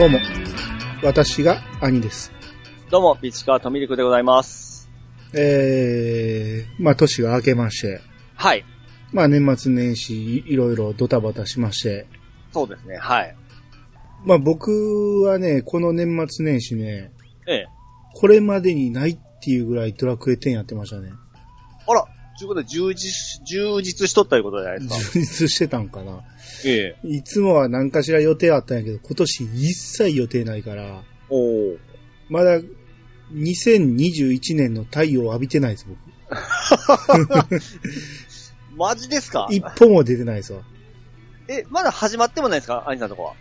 どうも、私が兄です。どうも、ビチカートミルクでございます。えー、まあ年が明けまして、はい。まあ年末年始いいろいろドタバタしまして、そうですね、はい。まあ僕はね、この年末年始ね、ええ。これまでにないっていうぐらいドラクエ10やってましたね。あら、ということで充実、充実しとったいうことじゃないですか。充実してたんかな。ええ。いつもは何かしら予定あったんやけど、今年一切予定ないから、おお。まだ2021年の太陽を浴びてないです、マジですか？僕。一歩も出てないですわ。え、まだ始まってもないですか？兄さんのとこは。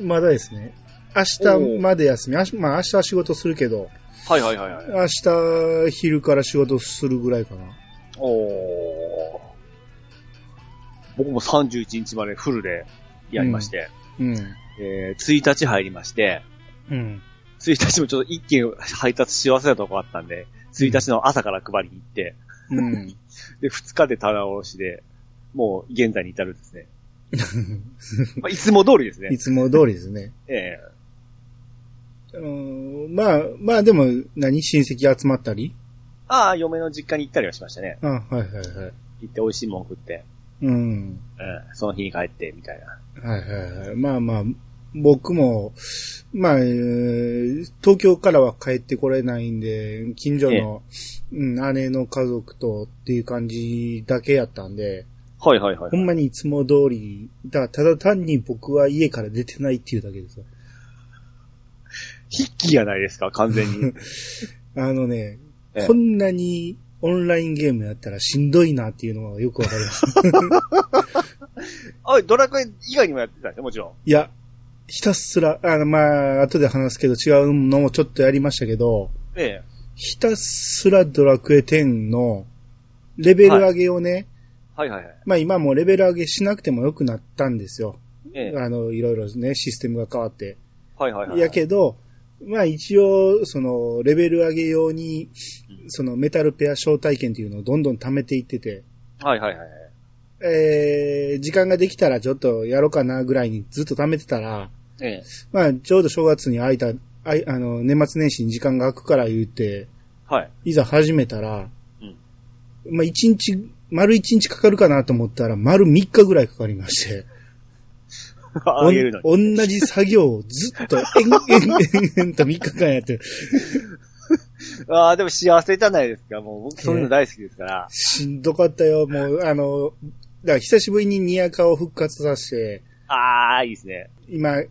まだですね。明日まで休み。明日まあ明日は仕事するけど、はいはいはいはい。明日昼から仕事するぐらいかな。おお。僕も31日までフルでやりまして、うん。えー、1日入りまして、うん。1日もちょっと一件配達し忘れたとこあったんで、1日の朝から配りに行って、うん。で、2日で棚卸しで、もう現在に至るんですね。まあ、いつも通りですねい。つも通りですね。ええうん、まあ、まあでも、何？親戚集まったり？ああ、嫁の実家に行ったりはしましたね。あ、はいはいはい。行って美味しいもん食って、うん。ええその日に帰って、みたいな。はいはいはい。まあまあ、僕も、まあ、えー東京からは帰ってこれないんで、近所の、うん、姉の家族とっていう感じだけやったんで、はいはいはいほ。んまにいつも通り、だからただ単に僕は家から出てないっていうだけですよ。筆記やないですか、完全に。あのね、ええこんなにオンラインゲームやったらしんどいなっていうのがよくわかります。あ、ドラクエ以外にもやってたんでもちろん。いや、ひたすら、あの、まあ、後で話すけど違うのもちょっとやりましたけど、ええ。ひたすらドラクエ10のレベル上げをね、はいはいはい。まあ今もうレベル上げしなくてもよくなったんですよ。ええ。あの、いろいろね、システムが変わって。はいはいはい。やけど、まあ一応、その、レベル上げ用に、そのメタルペア招待券っていうのをどんどん貯めていってて、はいはいはい。えー、時間ができたらちょっとやろうかなぐらいにずっと貯めてたら、ええ。まあちょうど正月に空いた、あいあの、年末年始に時間が空くから言って、はい。いざ始めたら、うんまあ一日、丸一日かかるかなと思ったら、丸三日ぐらいかかりまして、あげるの同じ作業をずっと、えん、えん、えん、えんと三日間やってる。ああ、でも幸せじゃないですか。もう僕そういうの大好きですから。しんどかったよ、もう、あの、だから久しぶりにニヤカを復活させて、ああ、いいですね。今、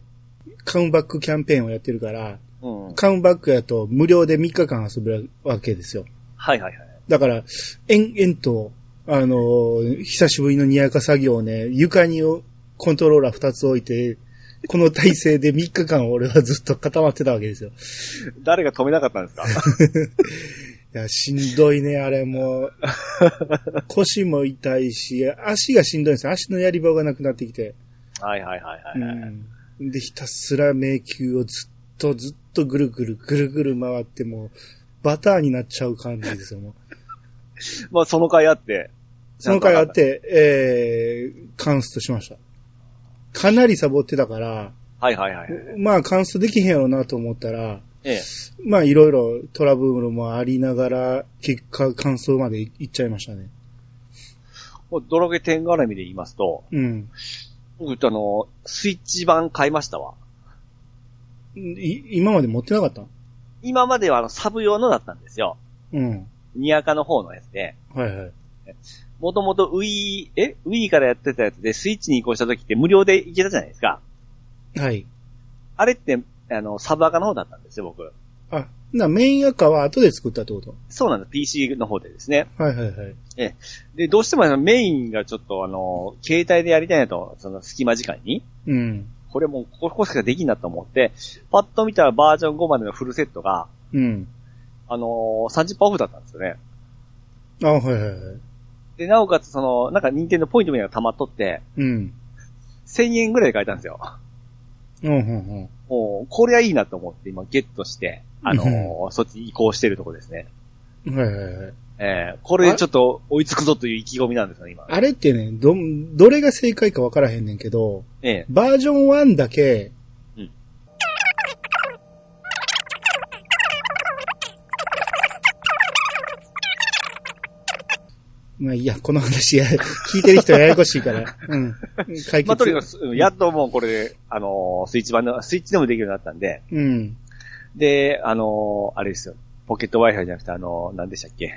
カウンバックキャンペーンをやってるから、うん。カウンバックやと無料で3日間遊べるわけですよ。はいはいはい。だから、延々と、あの、久しぶりのニヤカ作業をね、床にコントローラー2つ置いて、この体勢で3日間俺はずっと固まってたわけですよ。誰が止めなかったんですか？いや、しんどいね、あれもう。腰も痛いし、足がしんどいんですよ。足のやり場がなくなってきて。はいはいはいはいはい。うん。で、ひたすら迷宮をずっとずっとぐるぐるぐるぐる回ってもう、バターになっちゃう感じですよ、もう。まあその回あって。その回あっ。て、えー、カンストしました。かなりサボってたから、はいはいはい。まあカンストできへんやろうなと思ったら、ええ。まあいろいろトラブルもありながら、結果感想までいいっちゃいましたね。もうドラクエ10絡みで言いますと、うん。僕あの、スイッチ版買いましたわ。い今まで持ってなかった？今まではあのサブ用のだったんですよ。うん。ニアカの方のやつで。はいはい。もともと Wii、え ?Wii からやってたやつでスイッチに移行した時って無料でいけたじゃないですか。はい。あれって、あの、サブアカの方だったんですよ、僕。あ、な、メインアカは後で作ったってこと？そうなんです。PC の方でですね。はいはいはい。で、どうしてもメインがちょっとあの、携帯でやりたいなと、その隙間時間に。うん。これもう、ここしかできんなと思って、パッと見たらバージョン5までのフルセットが、うん。あのー、30%オフだったんですよね。あ、はいはいはい。で、なおかつその、なんか任天堂ポイントみたいなのが溜まっとって、うん。1000円ぐらいで買えたんですよ。うん、うん、もう、これはいいなと思って今ゲットして、あのーそっちに移行してるとこですね。うん。はいはいはい。えー、これちょっと追いつくぞという意気込みなんですよね、今。あれってね、ど、どれが正解かわからへんねんけど、ええバージョン1だけ、まあいいや、この話や、聞いてる人ややこしいから。うん。解決。まあ、とにかく、うんやっともうこれで、あのースイッチ版の、スイッチでもできるようになったんで、うん。で、あのーあれですよ。ポケット Wi-Fi じゃなくて、あのー何でしたっけ？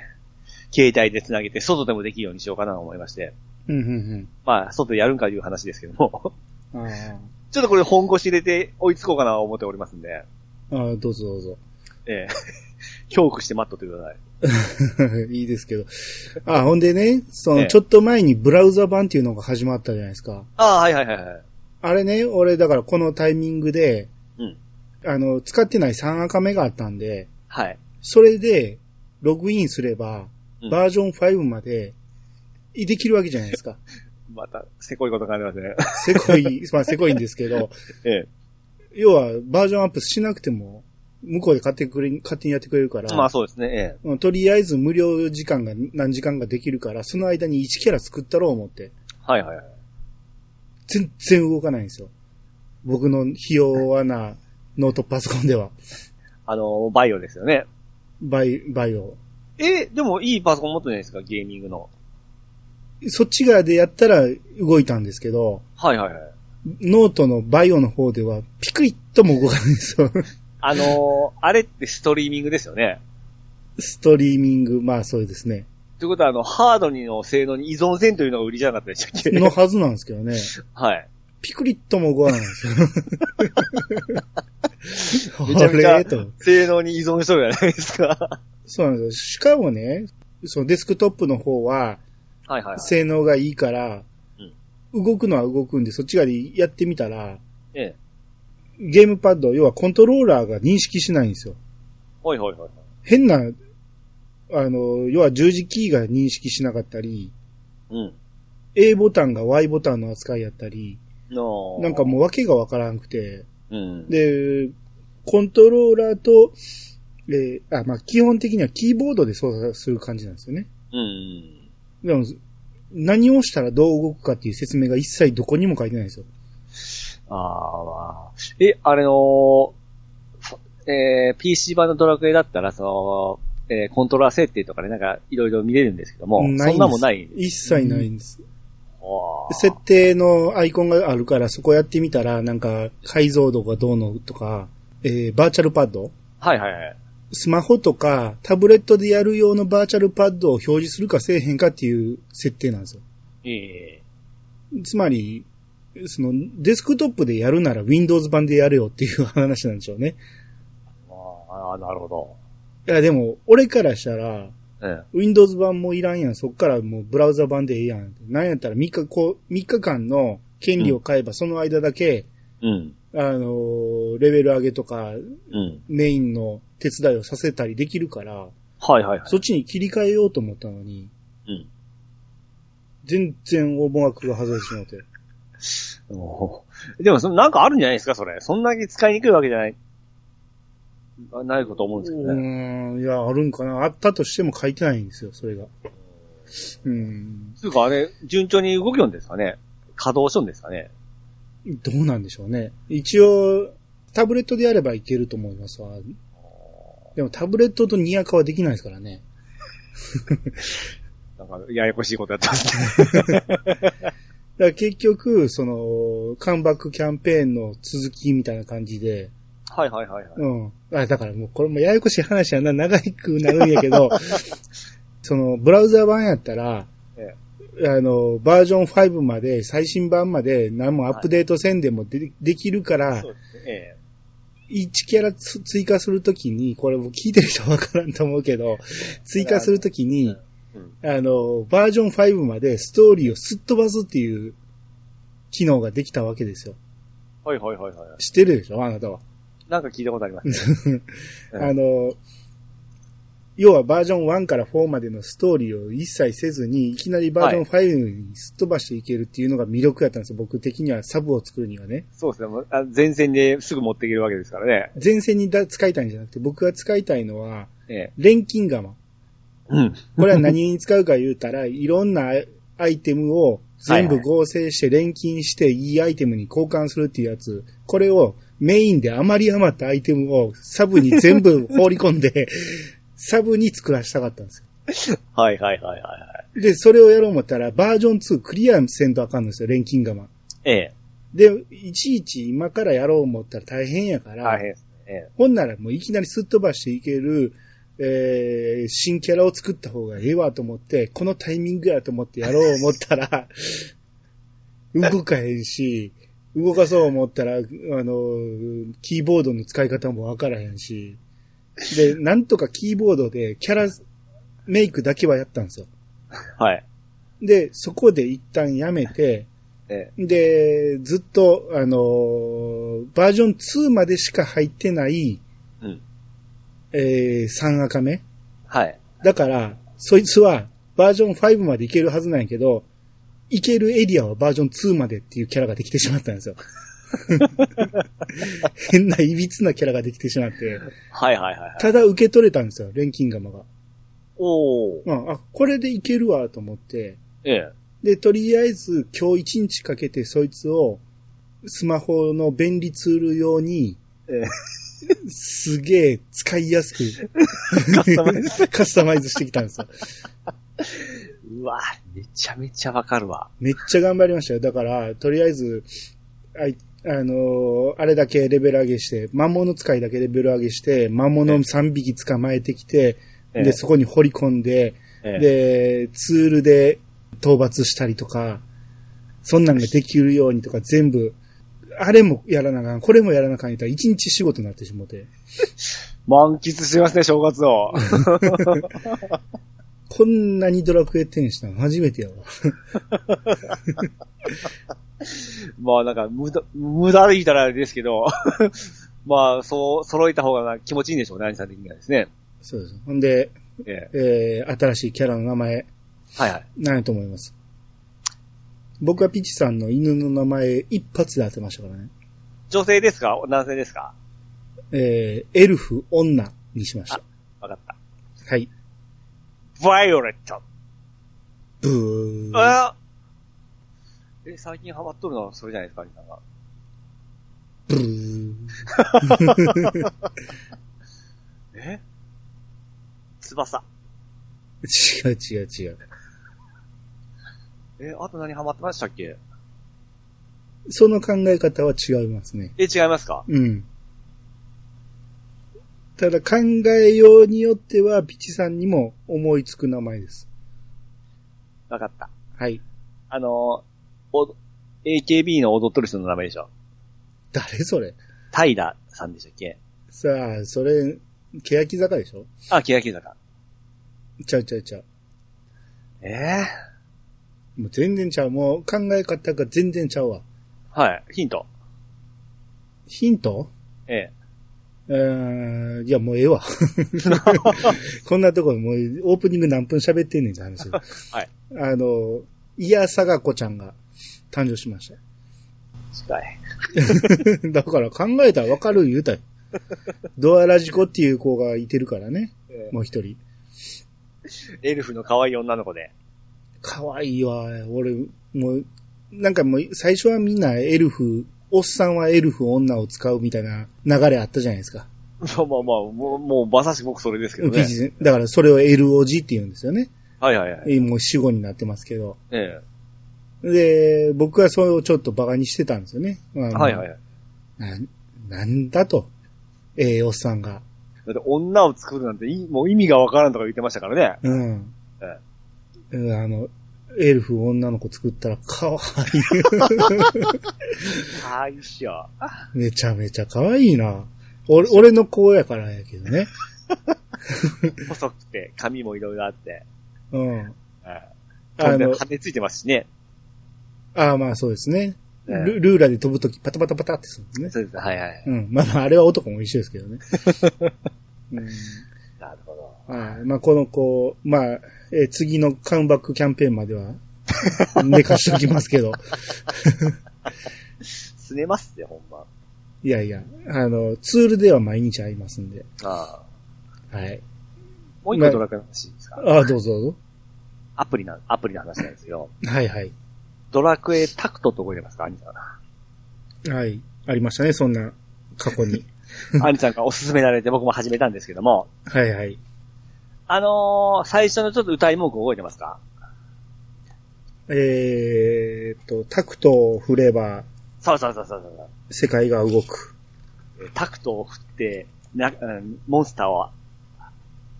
携帯で繋げて、外でもできるようにしようかなと思いまして。うん、うん、まあ、外でやるんかいう話ですけども。うん。あちょっとこれ本腰入れて追いつこうかなと思っておりますんで、あ。ああ、どうぞどうぞ。ええ 恐怖して待っとってください。いいですけど。あ、ほんでね、その、ええちょっと前にブラウザ版っていうのが始まったじゃないですか。ああ、はいはいはいはい。あれね、俺だからこのタイミングで、うん。あの、使ってない3赤目があったんで、はい。それで、ログインすれば、うんバージョン5まで、できるわけじゃないですか。また、せこいこと考えてますね。せこい、まあせこいんですけど、ええ。要は、バージョンアップしなくても、向こうで勝手にくれ、勝手にやってくれるから、まあそうですね、えうんとりあえず無料時間が何時間ができるから、その間に1キャラ作ったろう思って、え。はいはいはい。全然動かないんですよ。僕のひ弱なノートパソコンでは。あの、 VAIOですよね。バイ、 VAIO。え、でもいいパソコン持ってないですか？ゲーミングの。そっち側でやったら動いたんですけど、はいはいはい。ノートの VAIO の方ではピクリッとも動かないんですよ。あのーあれってストリーミングですよね。ストリーミング、まあそうですね。ということは、あの、ハードにの性能に依存せんというのが売りじゃなかったでしたっけ？のはずなんですけどね。はい。ピクリッとも動かないんですよ。めちゃめちゃ。性能に依存しとるじゃないですか。そうなんですよ。しかもね、そのデスクトップの方は、はいはいはい。性能がいいから、動くのは動くんで、そっち側でやってみたら、ええ。ゲームパッド、要はコントローラーが認識しないんですよ。ほいほいほい。変な、あの、要は十字キーが認識しなかったり、うん。A ボタンが Y ボタンの扱いやったり、のなんかもう訳がわからなくて、う、うん。で、コントローラーと、えーあ、まあ、基本的にはキーボードで操作する感じなんですよね。うん。でも、何をしたらどう動くかっていう説明が一切どこにも書いてないんですよ。ああ、まあ。え、あれの、えー、PC 版のドラクエだったら、その、えー、コントローラー設定とかでなんか、いろいろ見れるんですけども、んですそんなもんない。一切ないんです。わあ設定のアイコンがあるから、そこやってみたら、なんか、解像度がどうのとか、えーバーチャルパッドはいはいはい。スマホとか、タブレットでやる用のバーチャルパッドを表示するかせえへんかっていう設定なんですよ。ええつまり、その、デスクトップでやるなら Windows 版でやれよっていう話なんでしょうね。ああ、なるほど。いや、でも、俺からしたら、うん。Windows 版もいらんやん。そっからもうブラウザ版でええやん。なんやったら3日、こう、3日間の権利を買えば、その間だけ、うん。あのーレベル上げとか、うん。メインの手伝いをさせたりできるから、はいはいはい。そっちに切り替えようと思ったのに、うん。全然思惑が外れてしまって。でも、そのなんかあるんじゃないですか、それ。そんだけ使いにくいわけじゃない。あないこと思うんですけうどね。ーん、いや、あるんかな。あったとしても書いてないんですよ、それが。うん。つうか、あれ、順調に動きよんですかね稼働しよんですかねどうなんでしょうね。一応、タブレットでやればいけると思いますわ。でもタブレットとニアカはできないですからね。なんか、ややこしいことやってますね。だから結局、その、カムバックキャンペーンの続きみたいな感じで、はいはいはいはい。うん。あ、だからもうこれもややこしい話やな、長くなるんやけど、その、ブラウザ版やったら、えあの、バージョン5まで、最新版まで何もアップデートせんでもで,、できるからそう、ですね。え1キャラつ追加するときに、これもう聞いてる人わからんと思うけど、追加するときに。あの、バージョン5までストーリーをすっ飛ばすっていう機能ができたわけですよ。はいはいはいはい。知ってるでしょ？あなたは。なんか聞いたことありますね。う んあの、要はバージョン1から4までのストーリーを一切せずに、いきなりバージョン5にすっ飛ばしていけるっていうのが魅力やったんですよ。僕的にはサブを作るにはね。そうですね。もうあ前線ですぐ持っていけるわけですからね。前線にだ使いたいんじゃなくて、僕が使いたいのは、ええ。錬金釜。うん。これは何に使うか言うたら、いろんなアイテムを全部合成して錬金していいアイテムに交換するっていうやつ。これをメインで余り余ったアイテムをサブに全部放り込んで、サブに作らせたかったんですよ。はいはいはいはいはい。で、それをやろう思ったら、バージョン2クリアせんとあかんのですよ、錬金釜。ええ。で、いちいち今からやろう思ったら大変やから、大変ですね。ええ。ほんならもういきなりすっ飛ばしていける、えー、新キャラを作った方がええわと思って、このタイミングやと思ってやろう思ったら、動かへんし、動かそう思ったら、あの、キーボードの使い方もわからへんし、で、なんとかキーボードでキャラメイクだけはやったんですよ。はい。で、そこで一旦やめて、えで、ずっと、あのーバージョン2までしか入ってない。えー、3赤目はい。だから、そいつはバージョン5までいけるはずなんやけど、いけるエリアはバージョン2までっていうキャラができてしまったんですよ。変な歪なキャラができてしまって、はいはいはいはい。ただ受け取れたんですよ、錬金釜が。おー。うん、あ、これでいけるわと思って、ええ。で、とりあえず今日一日かけてそいつをスマホの便利ツール用に、ええ。すげえ使いやすくカスタマイズカスタマイズしてきたんですよ。うわめちゃめちゃわかるわ。めっちゃ頑張りましたよ。だから、とりあえず、あい、あのーあれだけレベル上げして、魔物使いだけレベル上げして、魔物3匹捕まえてきて、ええで、そこに掘り込んで、ええ、で、ツールで討伐したりとか、そんなんができるようにとか全部、あれもやらなあかん、これもやらなあかん言ったら一日仕事になってしもて、満喫してますね、正月を。こんなにドラクエ10したの初めてやわ。まあなんか、無駄、無駄でいたらあれですけど、まあ、そう、揃えた方が気持ちいいんでしょうね、兄さん的にはですね。そうです。ほんで、ええ。えー、新しいキャラの名前、はいはい。何やと思います？僕はピチさんの犬の名前一発で当てましたからね。女性ですか？男性ですか？えー、エルフ、女にしました。わかった。はい。バイオレット。ブー。あえ、最近ハマっとるのはそれじゃないですか、兄さんが。ブー。え？翼。違う違う違う。え、あと何ハマってましたっけ？その考え方は違いますね。え、違いますか？うん。ただ考えようによっては、ピチさんにも思いつく名前です。わかった。はい。あの、お、AKB の踊っとる人の名前でしょ？誰それ？平さんでしたっけ？さあ、それ、欅坂でしょ？あ、欅坂。ちゃうちゃうちゃう。ええもう全然ちゃう。もう考え方が全然ちゃうわ。はい。ヒント。ヒント？ええ。えー、いや、もうええわ。こんなところもうオープニング何分喋ってんねんって話。はい。あの、イヤサガコちゃんが誕生しまし近い。た。だから考えたらわかる言うたよ。ドアラジコっていう子がいてるからね。もう一人。エルフの可愛い女の子で。かわいいわ。俺、もう、なんかもう最初はみんなエルフ、おっさんはエルフ女を使うみたいな流れあったじゃないですか。まあまあまあ、もう、もうまさしく僕それですけどね。だからそれを LOG って言うんですよね。はいはいはい。もう死後になってますけど。えで、僕はそれをちょっとバカにしてたんですよね。あえ。のはいはいはい。ななんだと。ええおっさんが。だって女を作るなんていもう意味がわからんとか言ってましたからね。うん。あの、エルフ女の子作ったら可愛い。はいっしょ。めちゃめちゃ可愛いな。俺、俺の子やからやけどね。細くて、髪もいろいろあって。うん。ええ。あの羽ついてますしね。ああ、まあそうですね。ええルルーラで飛ぶときパタパタパタってするんですね。そうです。はいはい。うん。まあまあ、あれは男も一緒ですけどね。うんなるほど。はい。まあ、この子、まあ、えー次のカムバックキャンペーンまでは、寝かしておきますけど。すねますって、ほんま。いやいや、あの、ツールでは毎日会いますんで。ああ。はい。もう一個ドラクエの話いいですか、ああ、どうぞどうアプリな、アプリの話なんですよ。ぞ。はいはい。ドラクエタクトって覚えてますか？兄さん。はい。ありましたね、そんな、過去に。兄さんがおすすめられて僕も始めたんですけども、はいはい。あのー、最初のちょっと歌い文句覚えてますか？えーっと、タクトを振ればそうそうそうそうそう。世界が動く。タクトを振って、な、うんモンスターを、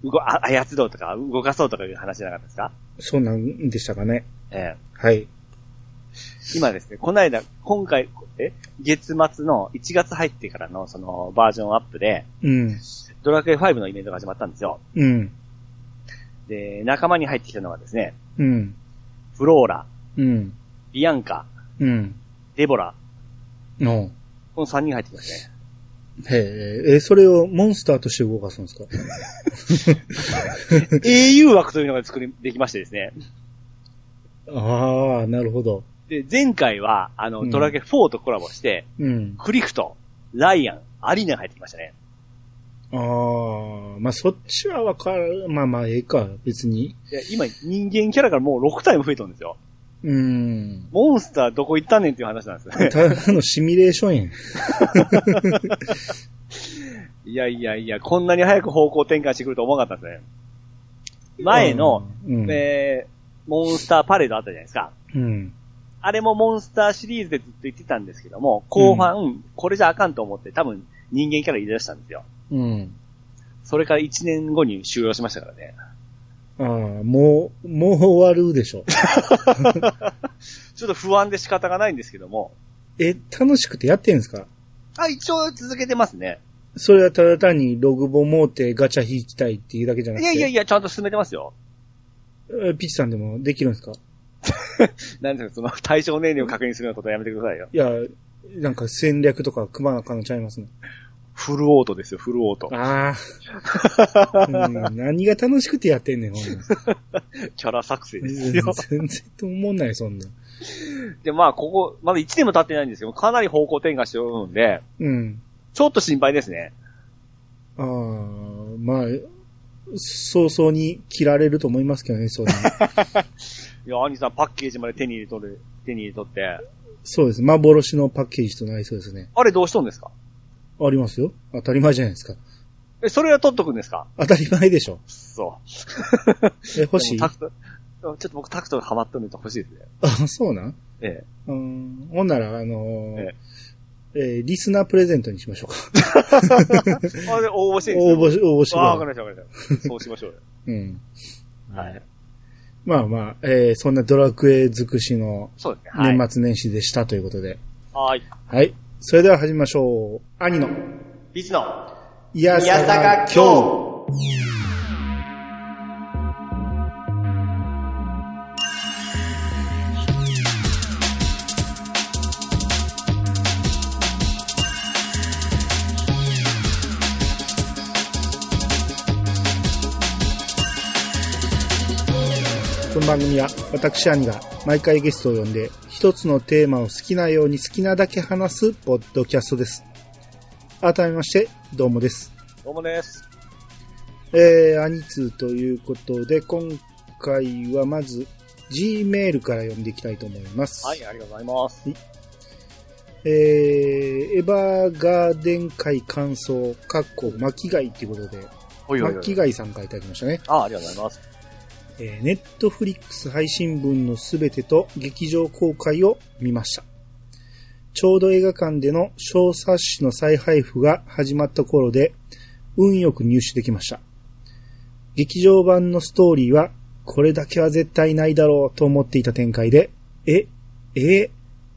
うご、あ操ろうとか、動かそうとかいう話じゃなかったですか？そうなんでしたかね。ええはい。今ですね、この間、今回、え月末の1月入ってからのそのバージョンアップで、うん。ドラクエ5のイベントが始まったんですよ。うん。で、仲間に入ってきたのがですね、うん。フローラ、うん。ビアンカ、うん。デボラ、の。この3人入ってきますね。へえ、え、それをモンスターとして動かすんですか？英雄枠というのが作り、できましてですね。ああ、なるほど。で、前回は、あの、うんドラクエ4とコラボして、うん。クリフト、ライアン、アリーナが入ってきましたね。ああ、まあそっちはわかる。まあまあ、ええか、別に。で今、人間キャラからもう6体も増えてるんですよ。うん。モンスターどこ行ったんねんっていう話なんですよね。ただのシミュレーションやん。いやいやいや、こんなに早く方向転換してくると思わなかったですね。前の、うん、えー、モンスターパレードあったじゃないですか。うん。あれもモンスターシリーズでずっと言ってたんですけども、後半、これじゃあかんと思って多分人間キャラ入れ出したんですよ。うん。それから1年後に終了しましたからね。ああ、もう、もう終わるでしょ。ちょっと不安で仕方がないんですけども。え、楽しくてやってんですか？あ、一応続けてますね。それはただ単にログボ持ってガチャ引きたいっていうだけじゃないくて。やいやいや、ちゃんと進めてますよ。えピッチさんでもできるんですか？なんですか、その対象年齢を確認するようなことはやめてくださいよ。いや、なんか戦略とか組まなあかんのちゃいますね。フルオートですよ、フルオート。ああ、うん。何が楽しくてやってんねん、ほんま キャラ作成ですよ。全然と思んない、そんな。で、まあ、ここ、まだ1年も経ってないんですけど、かなり方向転換しておるんで、うん。ちょっと心配ですね。ああ、まあ、早々に切られると思いますけどね、そんな。いや、兄さんパッケージまで手に入れとる、手に入れとって。そうです。幻のパッケージとなりそうですね。あれどうしとんですか？ありますよ。当たり前じゃないですか。え、それは取っとくんですか？当たり前でしょ。そう。え、欲しい？でもタクト、ちょっと僕タクトがハマっとるんで欲しいですね。あ、そうなん？ええ。うん。ほんなら、あのーええーリスナープレゼントにしましょうか。あれ、応募していいんですか？応募し、応募してくああ、わかりました、わかりました。そうしましょうよ。うん。はい。まあまあ、えーそんなドラクエ尽くしの。年末年始でしたということで。はい。はい。それでは始めましょう。兄の、ビーチの、いやさが今日の番組は私兄が毎回ゲストを呼んで一つのテーマを好きなように好きなだけ話すポッドキャストです。改めまして、どうもです。どうもです。えー、アニツーということで、今回はまず G メールから読んでいきたいと思います。はい、ありがとうございます。えー、エヴァーガーデン会感想、かっこ巻貝ということで、巻貝さんからいただきましたね。ああ、ありがとうございます。えー、ネットフリックス配信分のすべてと劇場公開を見ました。ちょうど映画館での小冊子の再配布が始まった頃で、運よく入手できました。劇場版のストーリーは、これだけは絶対ないだろうと思っていた展開で、え、え、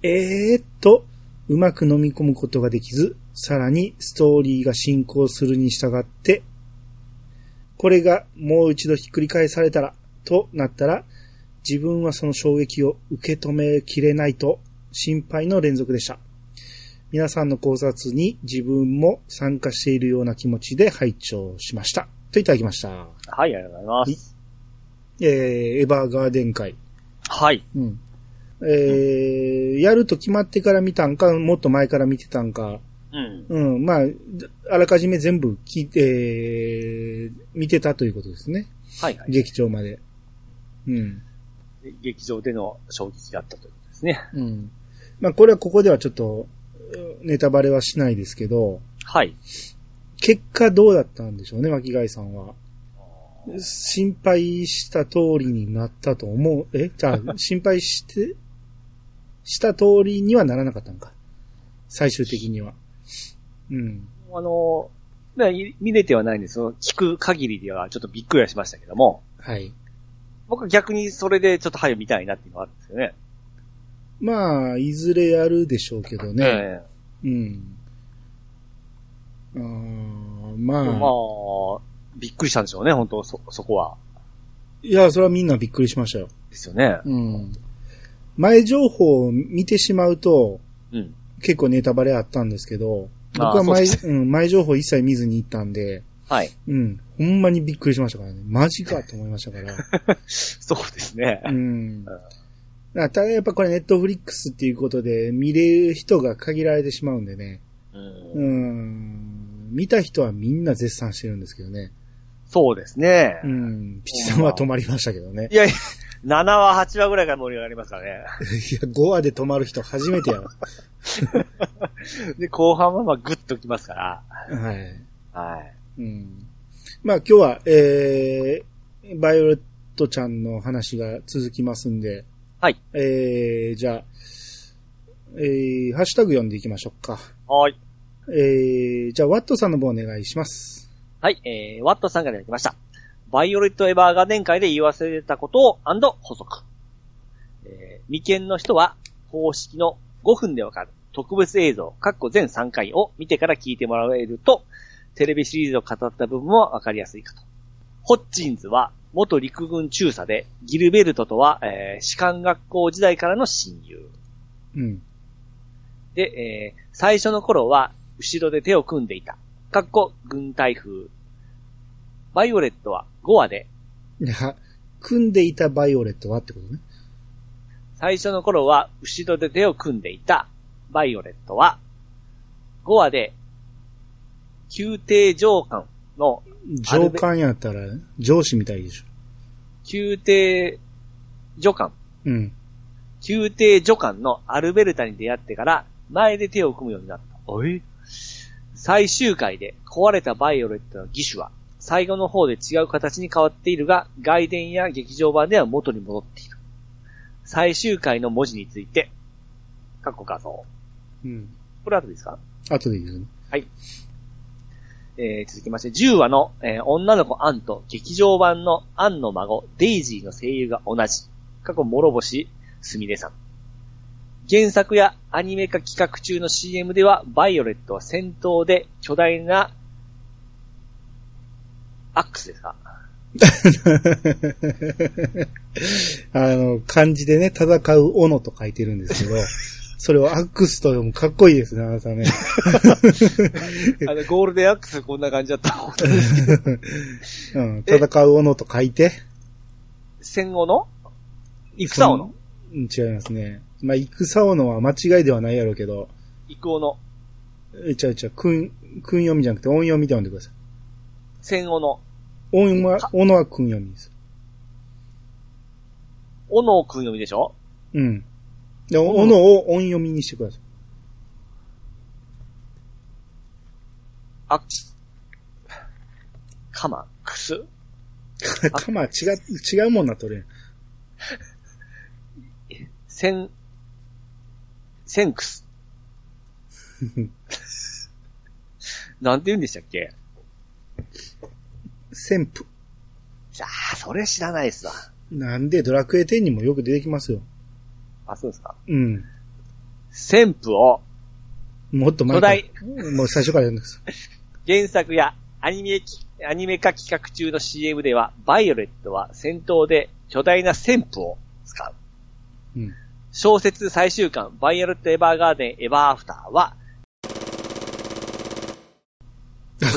えー、と、うまく飲み込むことができず、さらにストーリーが進行するに従って、これがもう一度ひっくり返されたら、となったら、自分はその衝撃を受け止めきれないと心配の連続でした。皆さんの考察に自分も参加しているような気持ちで拝聴しました。といただきました。はい、ありがとうございます。えー、エヴァーガーデン会。はい。うん。えー、やると決まってから見たんか、もっと前から見てたんか、うん。うん、まあ、あらかじめ全部聞いて、えー見てたということですね。はい、はい。劇場まで。うん。劇場での衝撃だったということですね。うん。まあ、これはここではちょっと、うんネタバレはしないですけど、はい。結果どうだったんでしょうね、巻貝さんは。心配した通りになったと思う。え？じゃあ、心配して、した通りにはならなかったのか。最終的には。うん。あの、見れてはないんですよ。聞く限りではちょっとびっくりはしましたけども、はい。僕は逆にそれでちょっと早く見たいなっていうのがあるんですよね。まあ、いずれやるでしょうけどね。えうん。あまあ、まあ、びっくりしたんでしょうね、本当そ、そこは。いや、それはみんなびっくりしましたよ。ですよね。うん。前情報を見てしまうと、うん。結構ネタバレあったんですけど、僕は前、そううん、前情報一切見ずに行ったんで、はい。うん、ほんまにびっくりしましたからね。マジかと思いましたから。そうですね。うん。ただやっぱこれネットフリックスっていうことで見れる人が限られてしまうんでね。うんうん。見た人はみんな絶賛してるんですけどね。そうですね。うん。ピチさんは止まりましたけどね。いやいや、7話、8話ぐらいから盛り上がりますからね。いや、5話で止まる人初めてやわ。で、後半はまあグッときますから。はい。はい。うん。まあ今日は、えー、バイオレットちゃんの話が続きますんで、はい。えー、じゃあ、えー、ハッシュタグ読んでいきましょうか。はい。えー、じゃあ、ワットさんの方お願いします。はい、えー、ワットさんからいただきました。バイオレットエヴァーガーデン会で言わせたことを、補足。えー、未見の人は、公式の5分でわかる特別映像、括弧全3回を見てから聞いてもらえると、テレビシリーズを語った部分もわかりやすいかと。ホッチンズは、元陸軍中佐で、ギルベルトとは、えー、士官学校時代からの親友。うん。で、えー、最初の頃は、後ろで手を組んでいた。かっこ、軍隊風。バイオレットは5話で、いや、組んでいたバイオレットはってことね。最初の頃は後ろで手を組んでいたバイオレットは、5話で、宮廷女官の、上官やったら、上司みたいでしょ。宮廷助官、うん。宮廷助官のアルベルタに出会ってから、前で手を組むようになった。え最終回で壊れたバイオレットの義手は、最後の方で違う形に変わっているが、外伝や劇場版では元に戻っている。最終回の文字について、過去画像。うん。これ後ですか？後でいいですね。はい。えー、続きまして、10話の、えー女の子アンと劇場版のアンの孫、デイジーの声優が同じ。過去、諸星すみれさん。原作やアニメ化企画中の CM では、バイオレットは戦闘で巨大な、アックスですかあの、漢字でね、戦う斧と書いてるんですけど、それをアックスと読むかっこいいですね、あなたね。あの、ゴールデンアックスこんな感じだった。うん、戦う斧と書いて、戦後の戦斧？のうん違いますね。まあ、戦斧は間違いではないやろうけど、育王のえ、ちゃうちゃう、訓、訓読みじゃなくて音読みで読んでください。戦後の音は、斧は訓読みです。斧を組読みでしょ？うん。で、斧を音読みにしてください。あ、かま、くすかま、違う、違うもんなっとるやん。セン、センクス。なんて言うんでしたっけ？旋風。いやー、それ知らないっすわ。なんで、ドラクエ10にもよく出てきますよ。あ、そうですか。うん。旋風をもっと前巨大から。もう最初からやるんです。原作やアニメき、アニメ化企画中の CM では、バイオレットは戦闘で巨大な旋風を使う。うん。小説最終巻、バイオレットエヴァーガーデンエヴァーアフターは、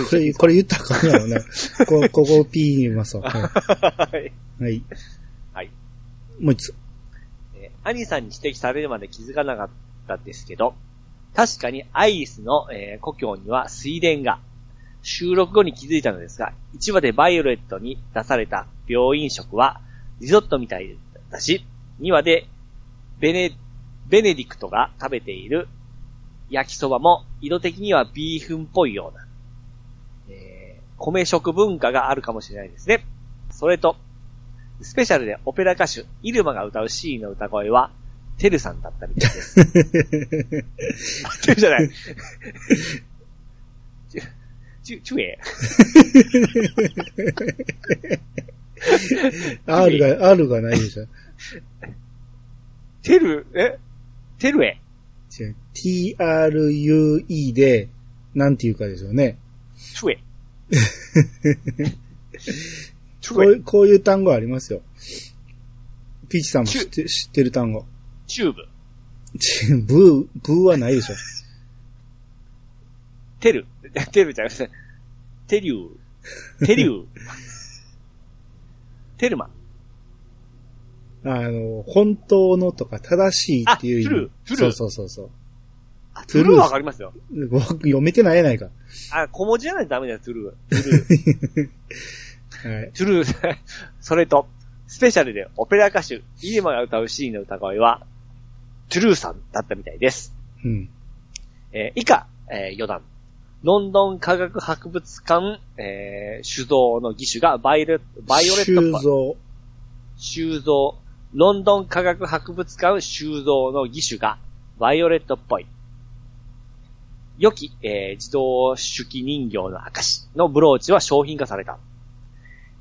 これ、これ言ったらあかんやろな。こ、ここ P 言いますわ。ははい。い。はい。はい。もう一つ。アニさんに指摘されるまで気づかなかったですけど、確かにアイリスの、えー故郷には水田が、収録後に気づいたのですが、1話でバイオレットに出された病院食はリゾットみたいだし、2話でベネ、ベネディクトが食べている焼きそばも色的にはビーフンっぽいような、えー米食文化があるかもしれないですね。それと、スペシャルでオペラ歌手、イルマが歌うシーンの歌声は、テルさんだったみたいです。あ、テルじゃない。チュ、チュ、チュエ？R が、R がないでしょ。テル、え？テルエ？違う TRUE で、なんていうかですよね。チュエ。こういう、こういう単語ありますよ。ピーチさんも知って知ってる単語。チューブ。ち ブー、ブーはないでしょ。テル。テルじゃなくて、テリュー。テリュー。テルマ。あの、本当のとか正しいっていう意味。あトゥルートゥルーそうそうそうあ、トゥルーわかりますよ。僕読めてないやないか。あ、小文字じゃないとダメだよ、トゥルー。トゥルー。はい。トゥルー。それと、スペシャルでオペラ歌手、イエマが歌うシーンの歌声は、トゥルーさんだったみたいです。うん。えー以下、えー余談。ロンドン科学博物館、えー収蔵の義手がバイレバイオレットっぽい収蔵。収蔵。ロンドン科学博物館収蔵の義手がバイオレットっぽい。良き、えー自動手記人形の証のブローチは商品化された。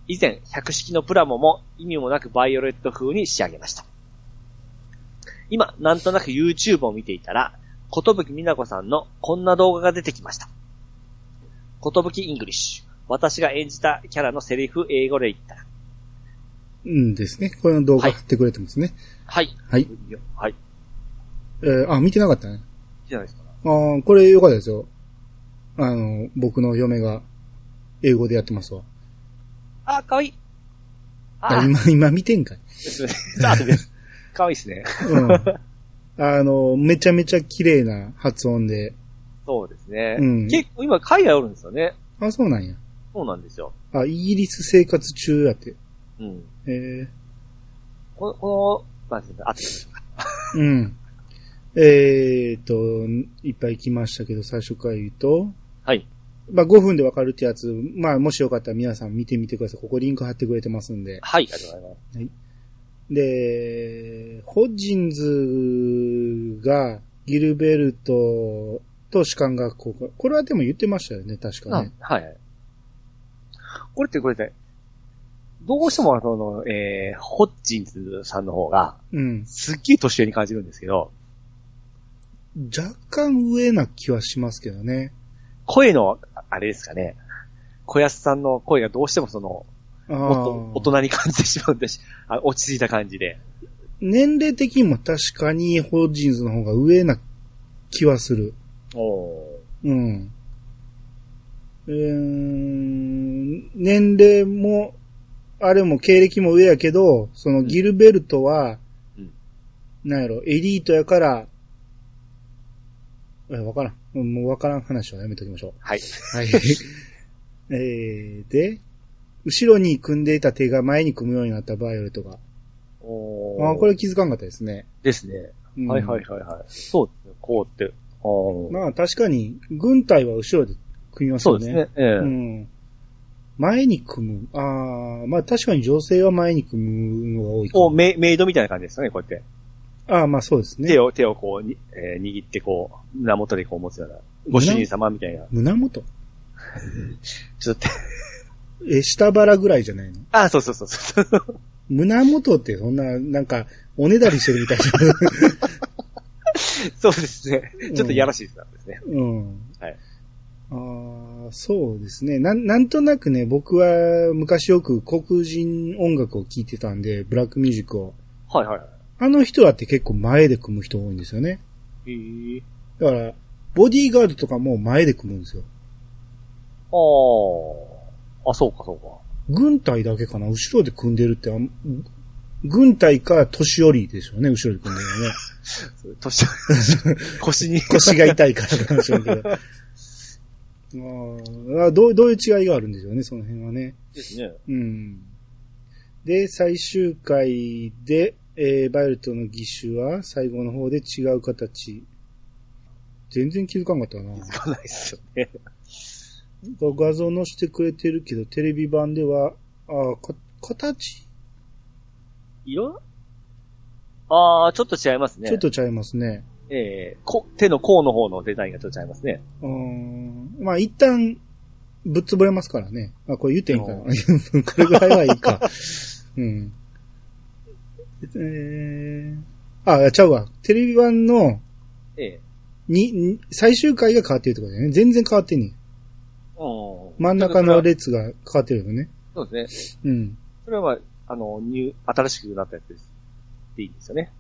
以前、百式のプラモも意味もなくバイオレット風に仕上げました。今、なんとなく YouTube を見ていたら、ことぶきみなこさんのこんな動画が出てきました。ことぶきイングリッシュ。私が演じたキャラのセリフ英語で言ったら。うんですね。この動画貼ってくれてますね。はい。はい。はい。えーあ、見てなかったね。じゃないですか？あーこれ良かったですよ。あの、僕の嫁が英語でやってますわ。あ、かわいい。ああ、今、今見てんかい。かわいいですね。うん。あの、めちゃめちゃ綺麗な発音で。そうですね。うん結構今海外おるんですよね。あ、そうなんや。そうなんですよ。あ、イギリス生活中やって。うん。えこの、この、なんていうか、あってますか。ー、うん。えーと、いっぱい来ましたけど、最初から言うと、はい。まあ5分でわかるってやつ、まあもしよかったら皆さん見てみてください。ここリンク貼ってくれてますんで。はい、ありがとうございます。で、ホッジンズがギルベルトと士官学校か。これはでも言ってましたよね、確かね。はいはい。これってこれで、どうしてもその、えー、ホッジンズさんの方が、うん。すっげえ年上に感じるんですけど、若干上な気はしますけどね。声の、あれですかね。小安さんの声がどうしてもその、あもっと大ー人に感じてしまうんでし、あ落ち着いた感じで。年齢的にも確かにホッジンズの方が上な気はする。おうん。えー、年齢も、あれも経歴も上やけど、そのギルベルトは、うんなんやろ、エリートやから、え、わからん。うんもうわからん話はやめときましょはい。う。はい。えー、で、後ろに組んでいた手が前に組むようになったバイオレットが。おあーこれ気づかんかったですね。ですね。うんはいはいはいはい。そうですね。こうって。あーまあ確かに、軍隊は後ろで組みますよね。そうですね。ええうん。前に組む。ああ、まあ確かに女性は前に組むのが多いかも。こうメ、メイドみたいな感じですよね、こうやって。ああ、まあそうですね手。を、手をこうに、えー握ってこう、胸元でこう持つような、ご主人様みたいな。胸元？ちょっと、え、下腹ぐらいじゃないの？あ、そうそうそうそう。胸元ってそんな、なんか、おねだりしてるみたいじ そうですね。んちょっといやらしいですね。うん。はい。ああ、そうですね。なん、なんとなくね、僕は昔よく黒人音楽を聴いてたんで、ブラックミュージックを。はいはいはあの人だって結構前で組む人多いんですよね。い。へえ。だから、ボディーガードとかも前で組むんですよ。ああ。あ、そうかそうか。軍隊だけかな？後ろで組んでるってあん、軍隊か年寄りでしょうね、後ろで組んでるのね。年、腰に。腰が痛いからかもしれんけど。あーあどう、どういう違いがあるんでしょうね、その辺はね。ですね。うん。で、最終回で、えー、バイオレットの義手は最後の方で違う形。全然気づかんかったな。つかないですよね。画像載せてくれてるけど、テレビ版では、ああ、か形、色？あー、ちょっと違いますね。ちょっとちゃいますね。えーこ、手の甲の方のデザインがちょっと違いますね。うーん。まあ、一旦、ぶっ潰れますからね。あ、これ言っていいんかな。これぐらいはいいか。うん。えー、あ、ちゃうわ。テレビ版の、えに、に最終回が変わってるってことだよね。全然変わってんねん。真ん中の列が変わってるよね。そうですね。うん。それはまあ、あの、ニュー、新しくなったやつです。でいいんですよね。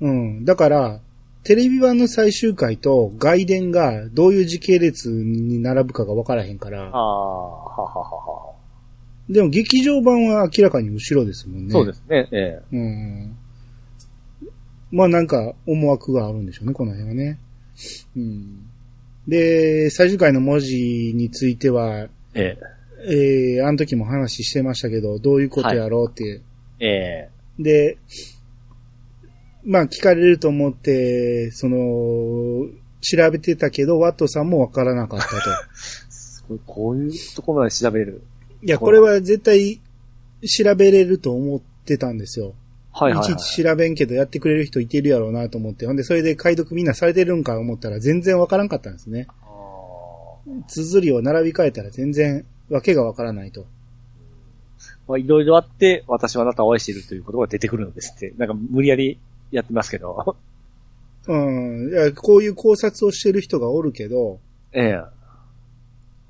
うん。だから、テレビ版の最終回と外伝がどういう時系列に並ぶかが分からへんからあ、あ、はははは。でも劇場版は明らかに後ろですもんね。そうですね。ええうん。まあなんか思惑があるんでしょうね、この辺はね。うん。で、最終回の文字については、ええー、あの時も話してましたけど、どういうことやろうって。ええで、まあ聞かれると思って、その、調べてたけど、ワットさんもわからなかったと。すごい、こういうところまで調べれる。いや、これは絶対調べれると思ってたんですよ。はいはい、はい。いちいち調べんけどやってくれる人いてるやろうなと思って。ほんで、それで解読みんなされてるんか思ったら全然わからんかったんですね。あ綴りを並び替えたら全然わけがわからないと。ーまあ、いろいろあって、私はあなたを愛しているという言葉が出てくるのですって。なんか無理やりやってますけど。うん。いやこういう考察をしてる人がおるけど、ええ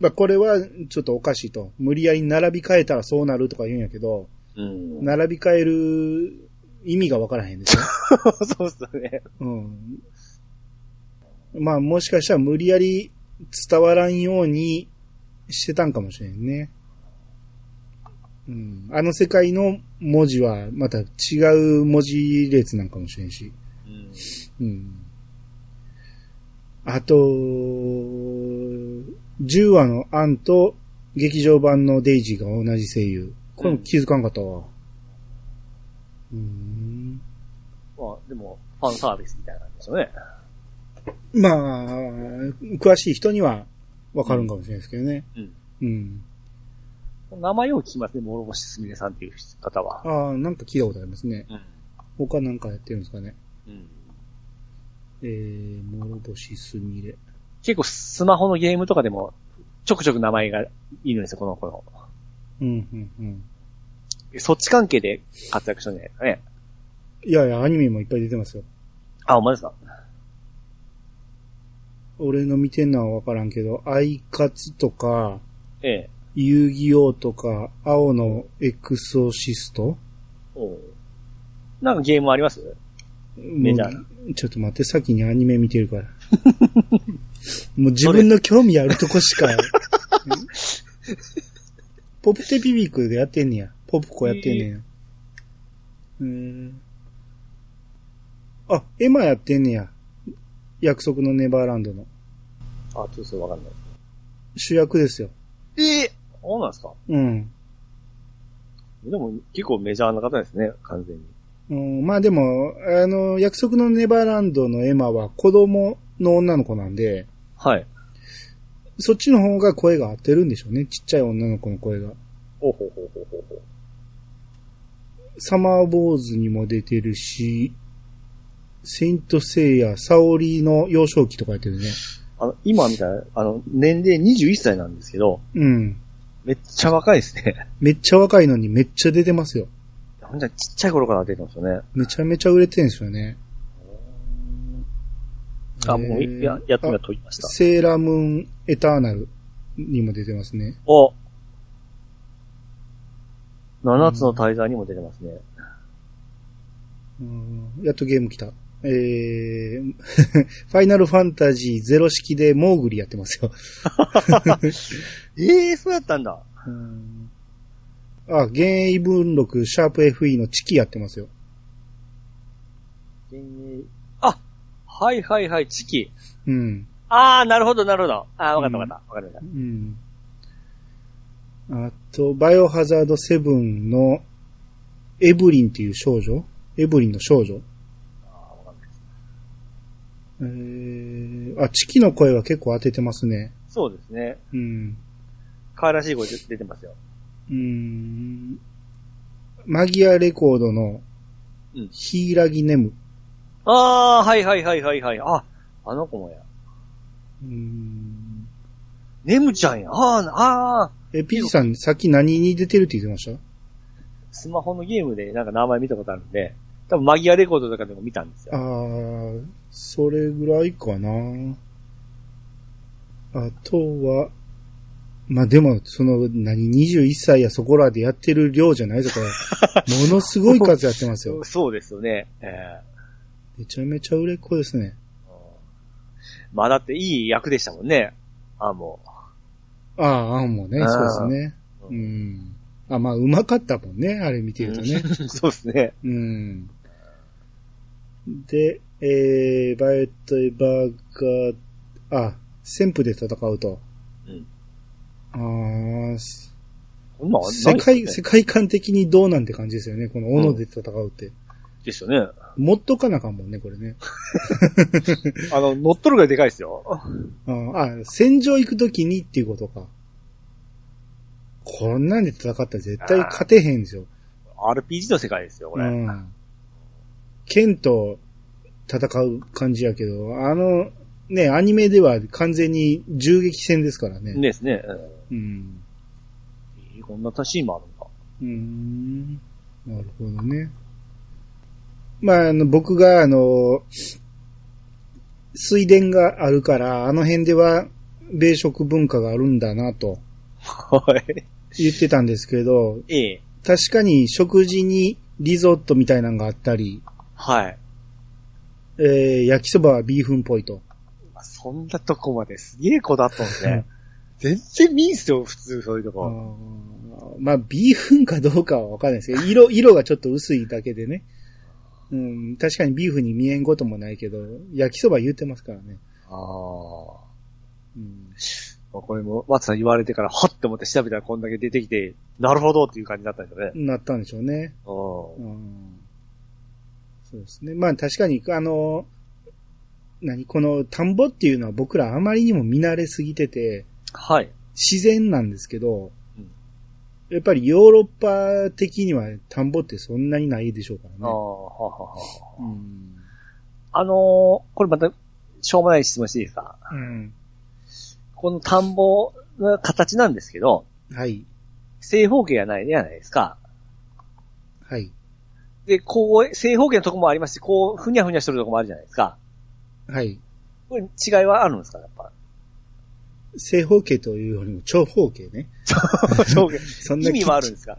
まあこれはちょっとおかしいと。無理やり並び替えたらそうなるとか言うんやけど、うん。並び替える意味がわからへんですよ。そうっすよね。うん。まあもしかしたら無理やり伝わらんようにしてたんかもしれんね。うん。あの世界の文字はまた違う文字列なんかもしれんし。うん。うん。あと、10話のアンと劇場版のデイジーが同じ声優。これも気づかんかったわ。うん。まあ、でも、ファンサービスみたいな感じですよね。まあ、詳しい人にはわかるんかもしれないですけどね。うん。うん。名前を聞きますね、諸星すみれさんっていう方は。ああ、なんか聞いたことありますね。うん。他なんかやってるんですかね。うん。えー、諸星すみれ。結構スマホのゲームとかでも、ちょくちょく名前がいるんですよ、この子の。うん、うん、うん。そっち関係で活躍したんじゃないですかね。いやいや、アニメもいっぱい出てますよ。あ、お前ですか？俺の見てんのはわからんけど、アイカツとか、ええ。遊戯王とか、青のエクソシスト？おうなんかゲームあります？メジャーなちょっと待って、先にアニメ見てるから。もう自分の興味あるとこしか。ポプテピビックでやってんねや。ポプコやってんねや。うーん。あ、エマやってんねや。約束のネバーランドの。あ、ちょっとわかんない。主役ですよ。ええそうなんですか？うん。でも結構メジャーな方ですね、完全に。うん、まあでも、あの、約束のネバーランドのエマは子供の女の子なんで、はい。そっちの方が声が合ってるんでしょうね。ちっちゃい女の子の声が。ほうほうほうほうほうほう。サマーボーズにも出てるし、セイントセイヤ、サオリの幼少期とかやってるね。あの、今みたいな、あの、年齢21歳なんですけど、うん。めっちゃ若いですね。めっちゃ若いのにめっちゃ出てますよ。ほんじゃちっちゃい頃から出てますよね。めちゃめちゃ売れてるんですよね。あ、もう、えーや、やってみは解きました。セーラームーンエターナルにも出てますね。お七つの大罪にも出てますね。うんやっとゲーム来た。えー、ファイナルファンタジーゼロ式でモーグリやってますよ。ええそうやったんだ。うんあ、現役文録シャープ FE のチキやってますよ。あはいはいはい、チキ。うん。あー、なるほどなるほど。あー、わかったわかった。わかりました。うん。あと、バイオハザード7のエブリンっていう少女？エブリンの少女？あえー、あ、チキの声は結構当ててますね。そうですね。うん。可愛らしい声出てますよ。うーん。マギアレコードのうん、ヒイラギネム。ああ、はいはいはいはいはい。あ、あの子もや。うーん。ネムちゃんや。ああ、ああ、え、ピーチさん、さっき何に出てるって言ってました？スマホのゲームでなんか名前見たことあるんで、多分マギアレコードとかでも見たんですあよ。ー、それぐらいかな。あとは、まあ、でも、その、何、21歳やそこらでやってる量じゃないぞ、これ。ものすごい数やってますよ。そうですよね。えめちゃめちゃ売れっ子ですね。えまあだっていい役でしたもんね。あもああ、あんもね、そうですね。う。うん。あ、まあ、うまかったもんね、あれ見てるとね。そうですね。うん。で、えー、バイオレット・エヴァーが、あ、旋風で戦うと。うん。あーすこんなん世界、世界観的にどうなんて感じですよね。この斧で戦うって。ですよね。持っとかなあかんもんね、これね。あの、乗っとるぐらいでかいですよ。あーあ、戦場行くときにっていうことか。こんなんで戦ったら絶対勝てへんですよ。RPG の世界ですよ、これ。うん。剣と戦う感じやけど、あの、ね、アニメでは完全に銃撃戦ですからね。ですね。うんこんなシーンもあるんだ。うーん。なるほどね。まあ、あの、僕が、あの、水田があるから、あの辺では、米食文化があるんだなとはい。言ってたんですけど、ええ。確かに食事にリゾットみたいなのがあったり、はい。えー、焼きそばはビーフンっぽいと。そんなとこまですげえこだわったんですね。全然見んすよ、普通そういうとあこ。ーまあ、ビーフンかどうかはわかんないですけど、色、色がちょっと薄いだけでね。うん、確かにビーフに見えんこともないけど、焼きそば言ってますからね。ああ。うん、これも、松さん言われてから、はって思って調べたらこんだけ出てきて、なるほどっていう感じだったんですよね。なったんでしょうね。う。うんん、そうですね。まあ確かに、あの、何この田んぼっていうのは僕らあまりにも見慣れすぎてて、はい。自然なんですけど、うんやっぱりヨーロッパ的には田んぼってそんなにないでしょうからああ、ね。はははうん。あのーこれまた、しょうもない質問していいですか？うん。この田んぼの形なんですけど、はい。正方形がないじゃないですか。はい。で、こう、正方形のとこもありますし、こう、ふにゃふにゃしてるとこもあるじゃないですか。はい。これ違いはあるんですかやっぱ？正方形というよりも長方形ね。正方形。そんな意味はあるんですか？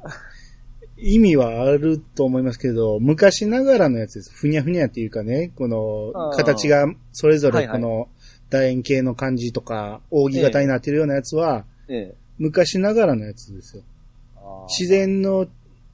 意味はあると思いますけど、昔ながらのやつです。ふにゃふにゃっていうかね、この形がそれぞれこの楕円形の感じとか、扇形になってるようなやつは、ええ。昔ながらのやつですよ。自然の、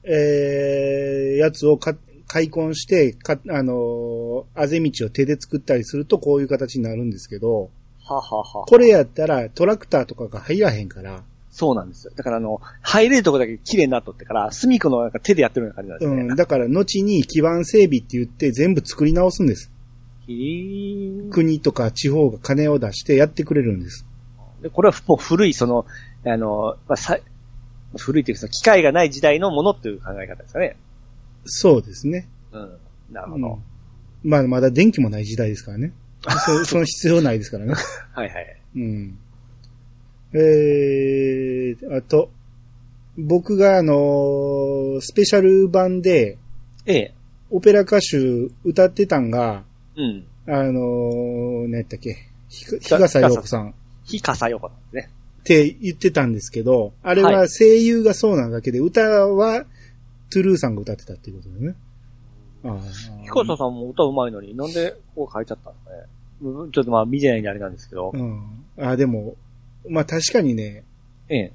えー、やつをか開墾して、か、あのーあぜ道を手で作ったりするとこういう形になるんですけど、ははは。これやったらトラクターとかが入らへんから、そうなんですよ。だからあの、入れるとこだけ綺麗になっとってから、隅っこのなんか手でやってるような感じなんですね。うん、だから後に基盤整備って言って全部作り直すんです。へー国とか地方が金を出してやってくれるんです。で、これはもう古い、その、あの、まあ、さ古いっていうか、機械がない時代のものっていう考え方ですかね。そうですね。うん。なるほど。うん、まあまだ電気もない時代ですからね。そその必要ないですからね。はいはい。うん。えー、あと、僕があのースペシャル版でええ。オペラ歌手歌ってたんが、うん。あのー、何やったっけ、ひか、ひがさようこさんっ非火災予報なんね。て言ってたんですけど、あれはは声優がそうなだけで、歌はトゥルーさんが歌ってたっていうことですね。ヒカサさんも歌うまいのに、なんでこう変えちゃったんですかね。うんちょっとまあ見てないんであれなんですけど。うん。あ、でも、まあ確かにね、ええ。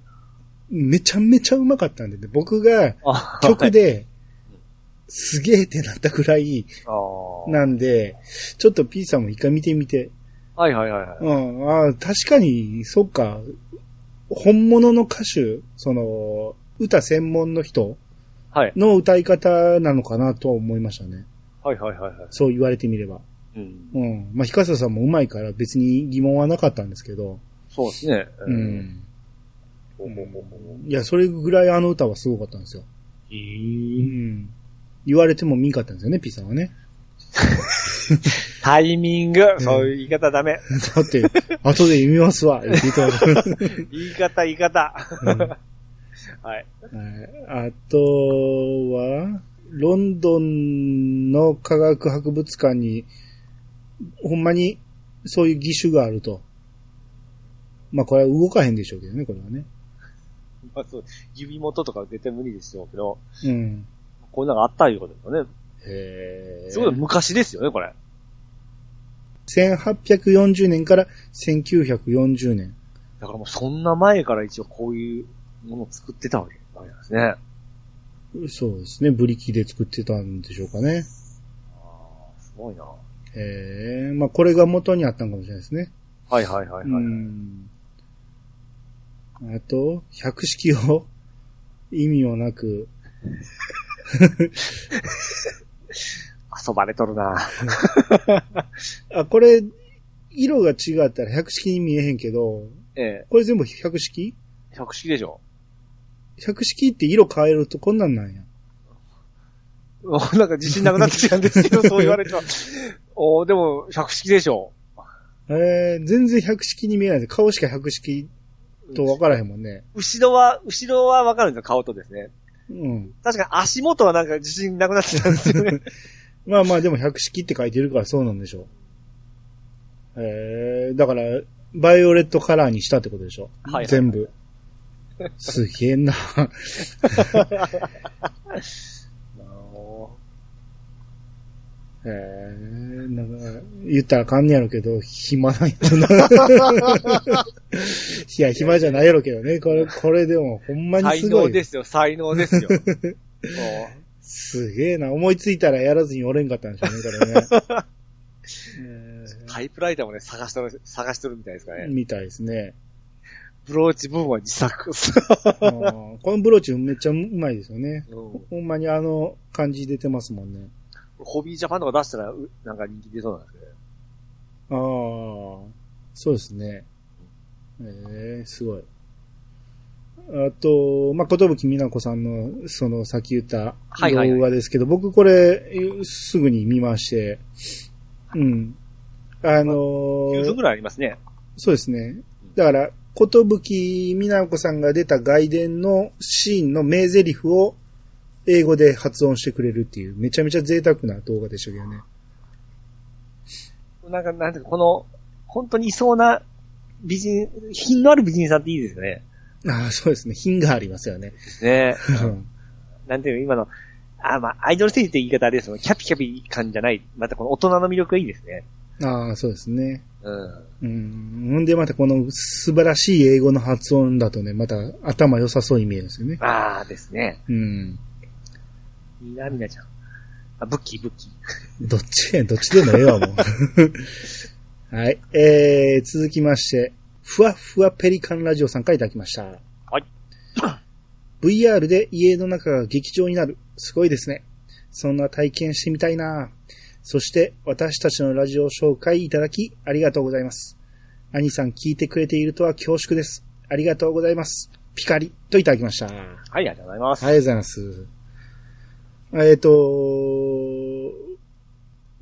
めちゃめちゃうまかったんでね、僕があ曲。で、すげえってなったくらい。なんで、ちょっと P さんも一回見てみて。はいはいはいはい。うん、あ確かに、そっか、本物の歌手、その、歌専門の人はい。の歌い方なのかなとは思いましたね。はいはいはいはい。そう言われてみれば。うん。うん。まあ、ひかささんもうまいから別に疑問はなかったんですけど。そうですね。う。ん。ほういや、それぐらいあの歌はすごかったんですよ。へうえ。ん。言われても見んかったんですよね、P さんはね。タイミング、そういう言い方ダメ。だって、後で読みますわ。言い方、言い方。はいあとは、ロンドンの科学博物館に、ほんまにそういう義手があると。まあこれは動かへんでしょうけどね、これはね。まあそう、指元とか絶対無理でしょうけど、うん。こういうのがあったいうことですよね。へえ。すごい昔ですよね、これ。1840年から1940年。だからもうそんな前から一応こういうものを作ってたわけなんですね。そうですね。ブリキで作ってたんでしょうかね。ああ、すごいな。へえ。まあこれが元にあったんかもしれないですね。はいはいはいはい。うん。あと、百式を意味もなく、遊ばれとるな。あ、これ、色が違ったら百式に見えへんけど、ええ。これ全部百式？百式でしょ。百式って色変えるとこんなんなんや。なんか自信なくなってきたんですけど、そう言われては。おーでも、百式でしょ。えー、全然百式に見えないで顔しか百式と分からへんもんね。後ろは、後ろはわかるんですよ、顔とですね。うん。確かに足元はなんか自信なくなってたんですよね。まあまあでも百式って書いてるからそうなんでしょう。えー、だから、バイオレットカラーにしたってことでしょ。はいはい全部。すげえな。えー、なんか、言ったらあかんねやろけど、暇なんやろな。いや、暇じゃないやろけどね。これ、これでもほんまに才すごい。能ですよ、才能ですよ。もすげえな。思いついたらやらずにおれんかったんでしょうね、これね。タイプライターもね、探してる、探してるみたいですからね。ーみたいですね。ブローチ部分は自作。このブローチめっちゃうまいですよね。うんほんまにあの感じ出てますもんね。ホビージャパンとか出したら、うなんか人気出そうなんですけど。ああ、そうですね。ええすごい。あと、まあ、ことぶきみなこさんの、その、さっき言ったはいはいはい動画ですけど、僕これ、すぐに見まして、うん。あのー9分ぐらいありますね。そうですね。だから、ことぶきみなこさんが出た外伝のシーンの名台詞を英語で発音してくれるっていう、めちゃめちゃ贅沢な動画でしたけどね。なんか、なんていうか、この、本当にいそうな美人、品のある美人さんっていいですよね。ああ、そうですね。品がありますよね。ねうんなんていうの、今の、あ、まあ、アイドルステージって言い方あれですけど、キャピキャピ感じゃない。またこの大人の魅力がいいですね。ああ、そうですね。うん。うん。ほんでまたこの素晴らしい英語の発音だとね、また頭良さそうに見えるんですよね。ああですね。うん。みなみなちゃん。あ、ブッキー、ブッキー。どっちやん、どっちでもええわ、もう。はい。えー、続きまして、ふわふわペリカンラジオさんからいただきました。はい。VR で家の中が劇場になる。すごいですね。そんな体験してみたいなそして、私たちのラジオを紹介いただき、ありがとうございます。兄さん聞いてくれているとは恐縮です。ありがとうございます。ピカリといただきました。はい、ありがとうございます。ありがとうございます。えっ、と、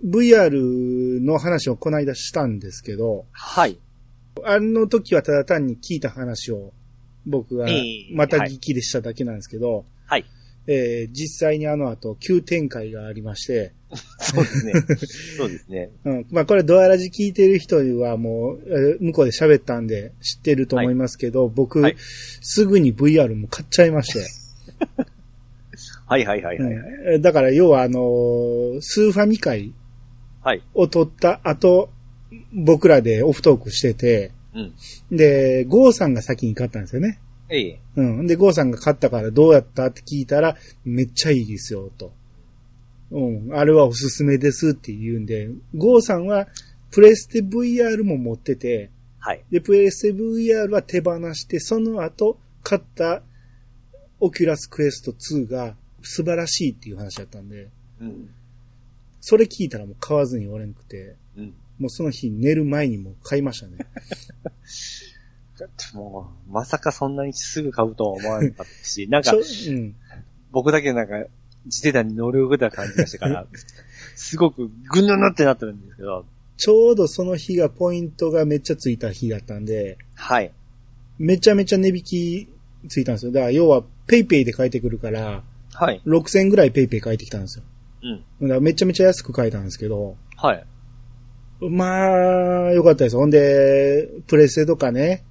VR の話をこの間したんですけど、はい。あの時はただ単に聞いた話を僕がええまた聞きでしただけなんですけど、はい。えー実際にあの後急展開がありまして、そうですね。そうですね。うん、まあこれドアラジ聞いてる人はもう、えー向こうで喋ったんで知ってると思いますけど、僕、はいすぐに VR も買っちゃいまして、はいはいはいはい。うんだから要はあのースーファミ会はい。を撮った後、僕らでオフトークしてて、うん。で、ゴーさんが先に買ったんですよね。ええ。うん。で、ゴーさんが買ったからどうやったって聞いたら、めっちゃいいですよ、と。うん。あれはおすすめですって言うんで、ゴーさんはプレステ VR も持ってて、はい。で、プレステ VR は手放して、その後、買った Oculus Quest 2が素晴らしいっていう話だったんで、うん。それ聞いたらもう買わずにおれんくて、うん。もうその日寝る前にもう買いましたね。だってもう、まさかそんなにすぐ買うとは思わなかったし、なんかうん。僕だけなんか、自転車に乗り遅れた感じがしてから、すごくぐぬぬってなってるんですけど、ちょうどその日がポイントがめっちゃついた日だったんで、はい。めちゃめちゃ値引きついたんですよ。だから要は PayPayで返ってくるから、はい。6000ぐらい PayPay返ってきたんですよ。うん。だからめちゃめちゃ安く買えたんですけど、はい。まあ、よかったです。ほんで、プレステとかね、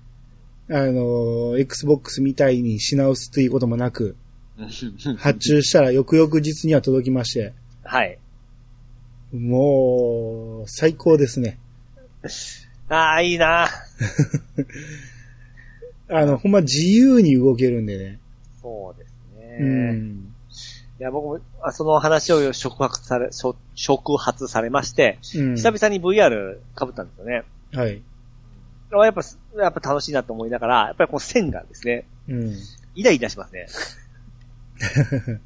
あの、Xbox みたいに品薄ということもなく、発注したら翌々日には届きまして、はい。もう、最高ですね。ああ、いいな あの、ほんま自由に動けるんでね。そうですね。うん。いや、僕も、あその話を触発され、しょ触発されまして、うん。久々に VR 被ったんですよね。はい。やっぱ、やっぱ楽しいなと思いながら、やっぱりこの線がですね、うん。イライラしますね。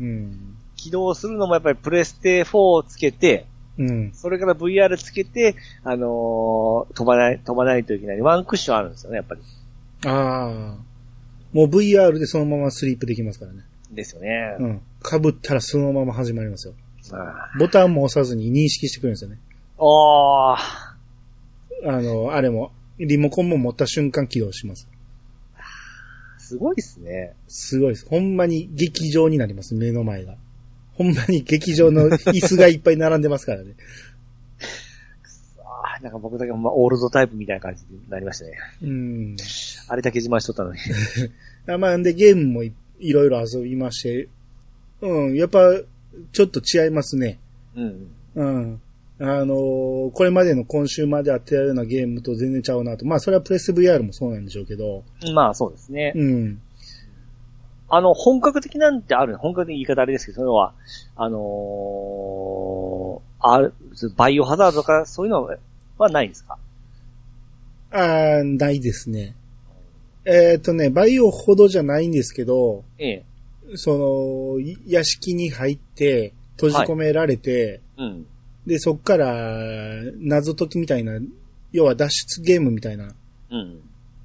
うん。起動するのもやっぱりプレステ4をつけて、うん。それから VR つけて、あのー飛ばない、飛ばないといけない。ワンクッションあるんですよね、やっぱり。ああ。もう VR でそのままスリープできますからね。ですよね。うん。被ったらそのまま始まりますよ。あボタンも押さずに認識してくれるんですよね。おー。あの、あれも、リモコンも持った瞬間起動します。すごいですね。すごいです。ほんまに劇場になります、目の前が。ほんまに劇場の椅子がいっぱい並んでますからね。あーなんか僕だけほんまオールドタイプみたいな感じになりましたね。うん。あれだけ自慢しとったのに。あまあ、んでゲームもいいろいろ遊びまして、うん、やっぱ、ちょっと違いますね。うん。うん。あのーこれまでの今週までやってたようなゲームと全然ちゃうなと。まあ、それはプレス VR もそうなんでしょうけど、まあそうですね。うん。あの、本格的なんてある、本格的言い方あれですけど、それは、あのー、ある、バイオハザードとかそういうのはないんですか？あーないですね。えっ、とね、バイオほどじゃないんですけど、ええ。その、い屋敷に入って、閉じ込められて、うん。で、そっから、謎解きみたいな、要は脱出ゲームみたいな、うん。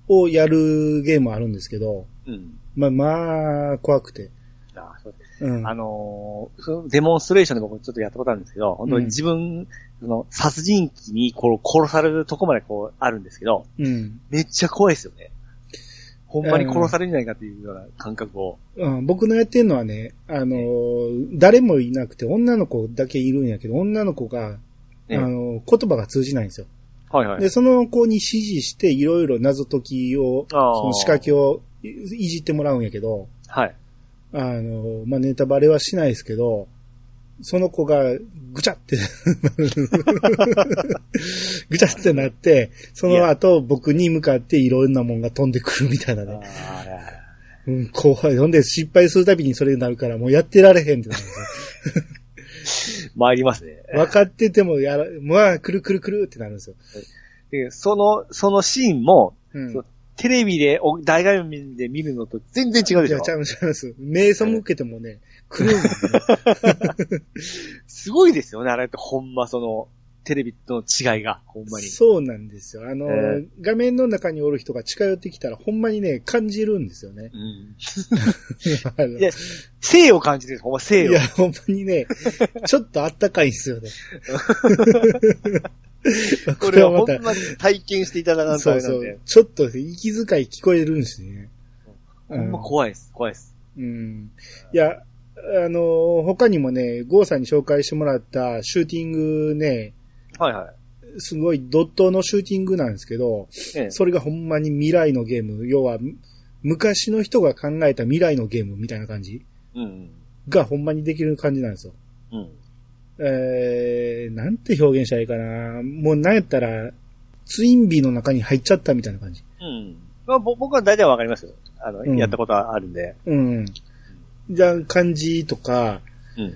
をやるゲームあるんですけど、うん。まあ、まあ、怖くて。あそううん。あのーデモンストレーションで僕ちょっとやったことあるんですけど、本当に自分、その、殺人鬼にこう殺されるとこまでこうあるんですけど、うん。めっちゃ怖いですよね。ほんまに殺されるんじゃないかっていうような感覚を。うん、僕のやってるのはね、あのー誰もいなくて女の子だけいるんやけど、女の子が、ええあのー言葉が通じないんですよ。はいはい。で、その子に指示して、いろいろ謎解きを、その仕掛けをいいじってもらうんやけど、はい。あのーまあ、ネタバレはしないですけど、その子がぐちゃって ぐちゃってなって、その後僕に向かっていろんなもんが飛んでくるみたいなあね。ーうん、怖い。ほんで失敗するたびにそれになるからもうやってられへんってなる。参りますね。分かっててもやら、まあ、くるくるくるってなるんですよ。でその、そのシーンも、うん。テレビで、お大画面で見るのと全然違うでしょ？ちゃいます、ちゃいます。目背けてもね、くるんね。すごいですよね、あれってほんまその、テレビとの違いが、ほんまに。そうなんですよ。あの、え画面の中におる人が近寄ってきたら、ほんまにね、感じるんですよね。うん。いや、性を感じてるほんま性を。いや、ほんまにね、ちょっとあったかいんですよね。これはほんまに体験していただかんとそうそう。。ちょっと息遣い聞こえるんですね。ほんま怖いです、怖いです。うん。いや、あの、他にもね、ゴーさんに紹介してもらったシューティングね、はいはすごいドットのシューティングなんですけど、い。ええそれがほんまに未来のゲーム、要は、昔の人が考えた未来のゲームみたいな感じうん。がほんまにできる感じなんですよ。うん。えー、なんて表現したらいいかな。もうなんやったら、ツインビーの中に入っちゃったみたいな感じ。うん。まあ、ぼ僕は大体わかりますよ。あの、うんやったことはあるんで。うん。じゃあ、感じとか、うん。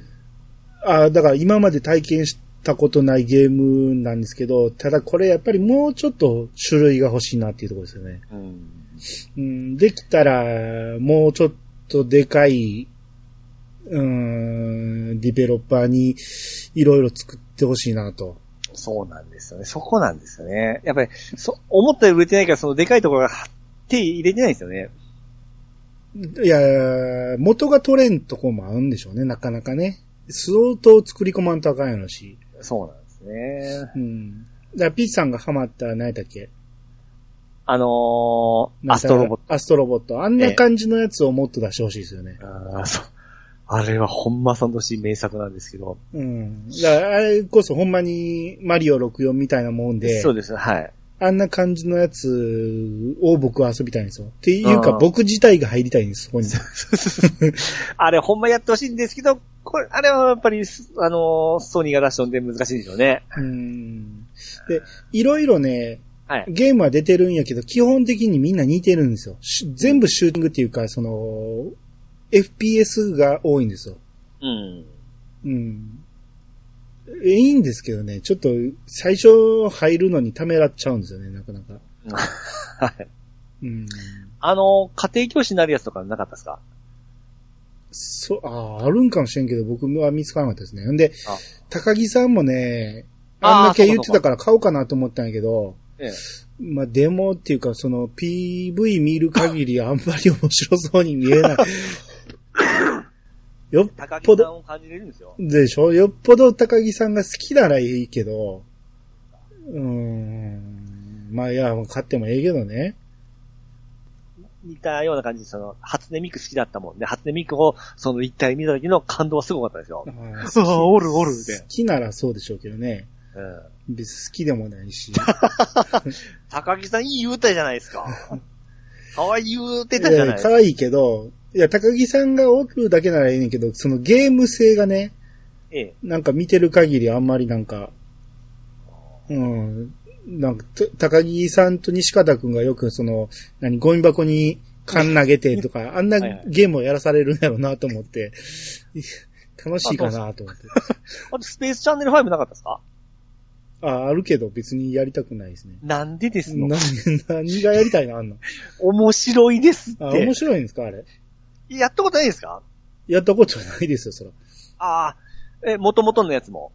あだから今まで体験したことないゲームなんですけど、ただこれやっぱりもうちょっと種類が欲しいなっていうところですよね。うん。うん、できたら、もうちょっとでかい、うん、ディベロッパーにいろいろ作ってほしいなと。そうなんですよね。そこなんですよね。やっぱり、そ、思ったより売れてないから、そのでかいところが手入れてないんですよね。いや、元が取れんとこもあるんでしょうね、なかなかね。相当作り込まんとあかんやろし。そうなんですね。うん。だからピッチさんがハマった何やっけ？あのー、アストロボット。アストロボット。あんな感じのやつをもっと出してほしいですよね。あーそう。あれはほんまさんとしい名作なんですけど。うん。だからあれこそほんまにマリオ64みたいなもんで、そうです、はい。あんな感じのやつを僕は遊びたいんですよ。っていうか僕自体が入りたいんです、そこに。あれほんまやってほしいんですけど、これ、あれはやっぱり、あのーソニーが出したんで難しいんでしょうね。うん。で、いろいろね、はい。ゲームは出てるんやけど、基本的にみんな似てるんですよ。し全部シューティングっていうか、その、FPS が多いんですよ。うん。うん。えいいんですけどね、ちょっと最初入るのにためらっちゃうんですよね、なかなか。はい。うん。あのー家庭教師になるやつとかなかったですか？そう、ああ、あるんかもしれんけど、僕は見つからなかったですね。んであ、高木さんもね、あんだけ言ってたから買おうかなと思ったんやけど、ええ。まあ、デモっていうか、その PV 見る限りあんまり面白そうに見えない。よっ高ぽど、木さんを感じれるんですよ。でしょ？よっぽど高木さんが好きならいいけど、うーん。まあ、いや、買ってもええけどね。似たような感じで、その、初音ミク好きだったもんで、初音ミクを、その一体見た時の感動はすごかったですよあ。ーああ、おるおる好きならそうでしょうけどね。うん。別に好きでもないし。高木さんいい言うたじゃないですか。可愛い言うてたじゃないですか。可愛いけど、いや、高木さんがおるだけならいいねんけど、そのゲーム性がね、ええ。なんか見てる限りあんまりなんか、うん、なんか、た高木さんと西方くんがよくその、何、ゴミ箱に缶投げてとか、あんなゲームをやらされるんやろうなと思って、楽しいかなと思って。あと、スペースチャンネル5なかったですか？あ、あるけど別にやりたくないですね。なんでですの？何、何がやりたいの？あんの面白いですっあ、て面。白いんですかあれ？やったことないですか？やったことないですよ、そら。ああ、え、元々のやつも？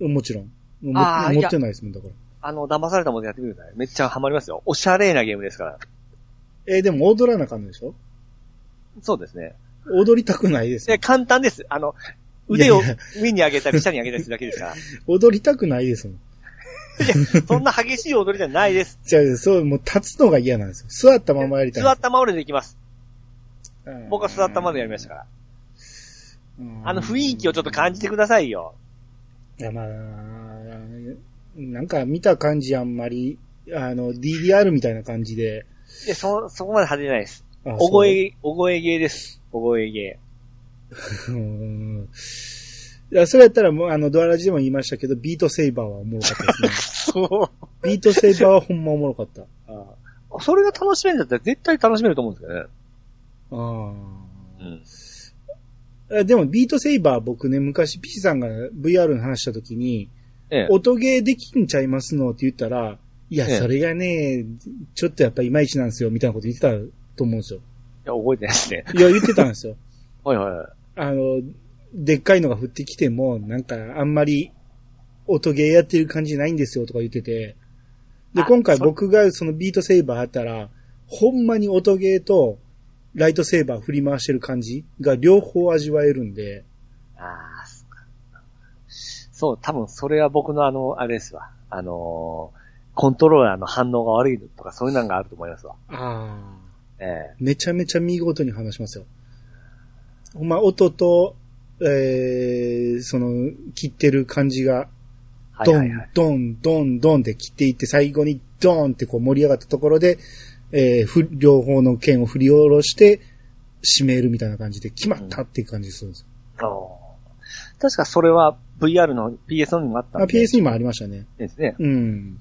もちろん。もあー持ってないですもん、だから。あの、騙されたものやってみてください。めっちゃハマりますよ。おしゃれなゲームですから。えーでも踊らなあかんのでしょ？そうですね。踊りたくないですで、よ。簡単です。あの、腕をいやいや上に上げたり下に上げたりするだけですから。踊りたくないですもん。そんな激しい踊りじゃないです。じゃあ、そう、もう立つのが嫌なんですよ。座ったままやりたいんです座ったままでできます。うん僕は座ったままでやりましたから。うんあの雰囲気をちょっと感じてくださいよ。いや、まあ、なんか見た感じあんまり、あの、DDR みたいな感じで。で、そ、そこまで派手じゃないです。あお声、お声芸です。お声芸。そううんいや、それやったらもう、あの、ドアラジでも言いましたけど、ビートセイバーはおもろかったですね。そう。ビートセイバーはほんまおもろかった。あそれが楽しめるんだったら絶対楽しめると思うんですけどね。あうん。あ。えでも、ビートセイバー僕ね、昔、ピチさんが VR の話した時に、ええ。音ゲーできんちゃいますのって言ったら、いや、ええそれがね、ちょっとやっぱいまいちなんですよ、みたいなこと言ってたと思うんですよ。いや、覚えてないですね。いや、言ってたんですよ。はいはい。あの、でっかいのが降ってきても、なんか、あんまり、音ゲーやってる感じないんですよ、とか言ってて。で、あ今回そ僕がそのビートセーバーあったら、ほんまに音ゲーと、ライトセーバー振り回してる感じが両方味わえるんで、ああ、そう多分それは僕のあの、あれですわ。あのーコントローラーの反応が悪いとかそういうのがあると思いますわ。ああ。ええめちゃめちゃ見事に話しますよ。ほんま、音と、えー、その、切ってる感じが、ドン。ドン、ドン、ドンで切っていって、最後にドーンってこう盛り上がったところで、えー、ふ両方の剣を振り下ろして、締めるみたいな感じで、決まったっていう感じするんですよ。あー確かそれは VR の PS にもあった。PS にもありましたね。ですね。うん。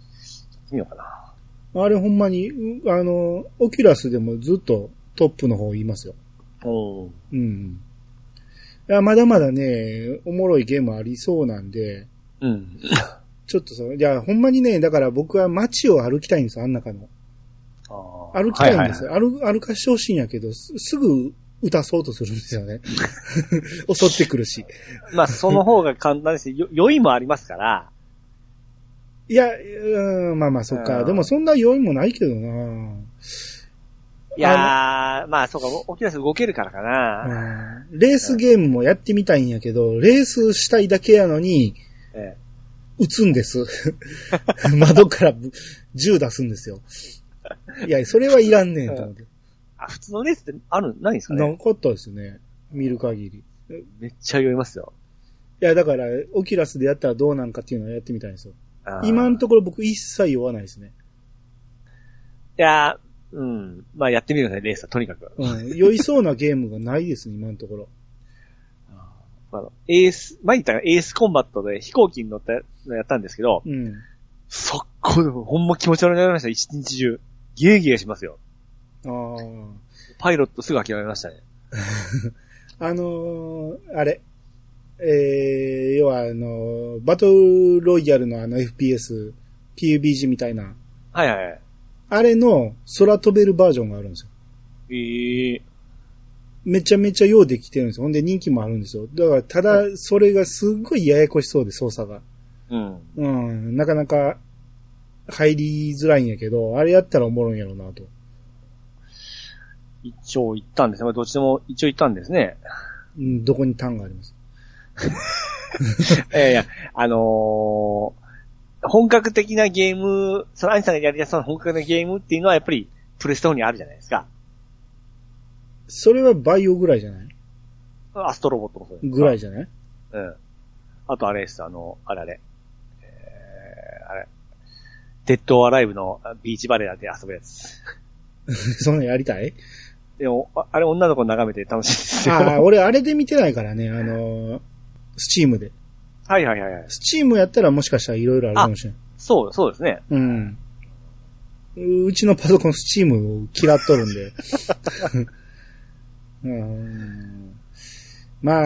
見ようかな。あれほんまに、うあの、オキュラスでもずっとトップの方言いますよ。おーうん。いや、まだまだね、おもろいゲームありそうなんで、うん。ちょっとその、いや、ほんまにね、だから僕は街を歩きたいんですよ、あん中の。あー歩きたいんですはよ。歩、歩かしてほしいんやけど、すすぐ打たそうとするんですよね。襲ってくるし。いはいまあ、その方が簡単ですし、よ、酔いもありますから、いや、うん、まあまあ、そっか。うんでもそんな要因もないけどな。いやー、まあそうか、 Oculus動けるからかな。うんレースゲームもやってみたいんやけど、レースしたいだけやのに、え撃つんです。窓から銃出すんですよ。いや、それはいらんねんと思って。あ、普通のレースってある、ないんですかね？なかったですね。見る限り。いめっちゃ酔いますよ。や、だから、 Oculusでやったらどうなんかっていうのをやってみたいんですよ。今のところ僕一切酔わないですね。いやー、うん。まあやってみるね、レースは、とにかく。うん。酔いそうなゲームがないですね、今のところ。あの、エース、前言ったらエースコンバットで飛行機に乗ったのやったんですけど、うん。速攻でもほんま気持ち悪くなりました、一日中。ゲーゲーしますよ。ああ。パイロットすぐ諦めましたね。あのーあれ。えー、要はあのーバトルロイヤルのあの FPS、PUBG みたいな、はいはいはい。あれの空飛べるバージョンがあるんですよ。ええめちゃめちゃようできてるんですよ。ほんで人気もあるんですよ。だから、ただ、それがすっごいややこしそうで、操作が。うん。うん、なかなか入りづらいんやけど、あれやったらおもろいんやろうなと。一応行ったんですね。どっちでも一応行ったんですね。うん、どこにタンがあります？いやいや、あのー本格的なゲーム、そのアニさんがやりやすい本格的なゲームっていうのはやっぱりプレステ4にあるじゃないですか。それはバイオぐらいじゃない？アストロボットもそうです。ぐらいじゃない？うん。あとあれです、あの、あれあれ。デッドアライブのビーチバレーで遊ぶやつ。そんなんやりたい？でも、ああれ女の子眺めて楽しいですよ。ああ、俺あれで見てないからね、あのー、スチームで。はいはいはいはい。スチームやったらもしかしたら色々あるかもしれない。そう、そうですね。うん。ううちのパソコンスチームを嫌っとるんで。うんまあ、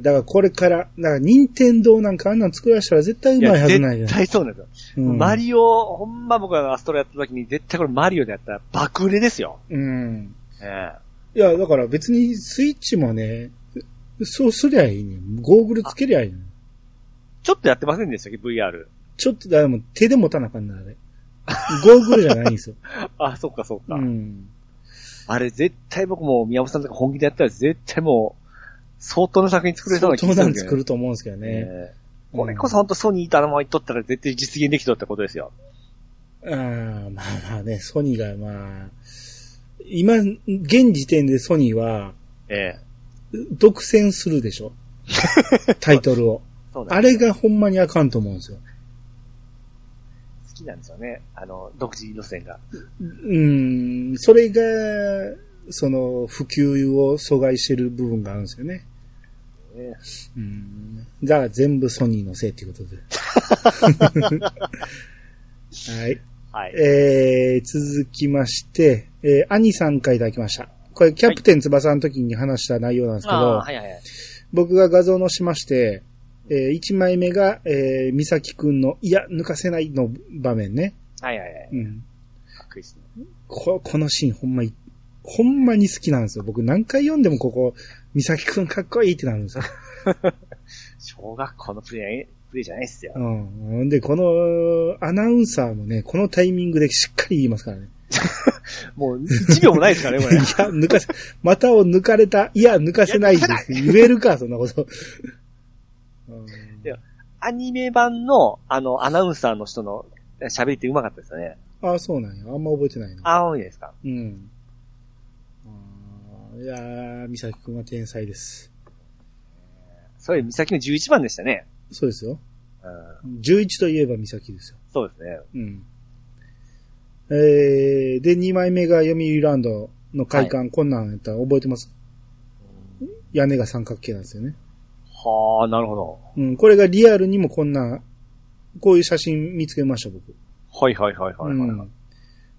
だからこれから、だから任天堂なんかあんなん作らしたら絶対うまいはずないよ絶。対そうなんですよ。うんマリオ、ほんま僕がアストロやった時に絶対これマリオでやったら爆売れですよ。うん。えいや、だから別にスイッチもね、そうすりゃいいね。ゴーグルつけりゃいいね。ちょっとやってませんでしたっけ ?VR。ちょっと、でも手で持たなあかんな、あれ。ゴーグルじゃないんですよ。あ、そっかそっか。うん。あれ絶対僕も宮本さんとか本気でやったら絶対もう、相当な作品作れそうな気がするね。相当なん作ると思うんですけどね。ええこれこそ本当ソニーとあのまま言っとったら絶対実現できとったことですよ。ああ、まあまあね、ソニーがまあ、今、現時点でソニーは、ええ独占するでしょ？タイトルを。あれがほんまにあかんと思うんですよ。好きなんですよね。あの、独自路線が。うん、それが、その、普及を阻害してる部分があるんですよね。ねうん。だから全部ソニーのせいっていうことで。はい。はい。えー、続きまして、えー、兄さんからいただきました。これ、キャプテン翼の時に話した内容なんですけど、ああはいはいはい。僕が画像載しまして、え1枚目が、えー、美咲くんの、いや、抜かせないの場面ね。はいはいはい。うん。かっこいいですね。こ、このシーンほんまい、ほんまに好きなんですよ。僕何回読んでもここ、美咲くんかっこいいってなるんですよ。小学校のプレイ、プレイじゃないっすよ。うん。で、この、アナウンサーもね、このタイミングでしっかり言いますからね。もう、1秒もないですからね、こいや、れ。抜かせ、股を抜かれた、いや、抜かせないです。言えるか、そんなこと。うんいやアニメ版の、あの、アナウンサーの人の喋りって上手かったですよね。ああ、そうなんや。あんま覚えてないな。ああ、いいですか？うん。あーいやー、美咲くんは天才です。それ、美咲の11番でしたね。そうですよ。うん。11といえば美咲ですよ。そうですね。うん。えー、で、2枚目が読売ランドの会館、こんなんやったら覚えてます？屋根が三角形なんですよね。はあ、なるほど。うん、これがリアルにもこんな、こういう写真見つけました、僕。はいはいはいはい、はいうん。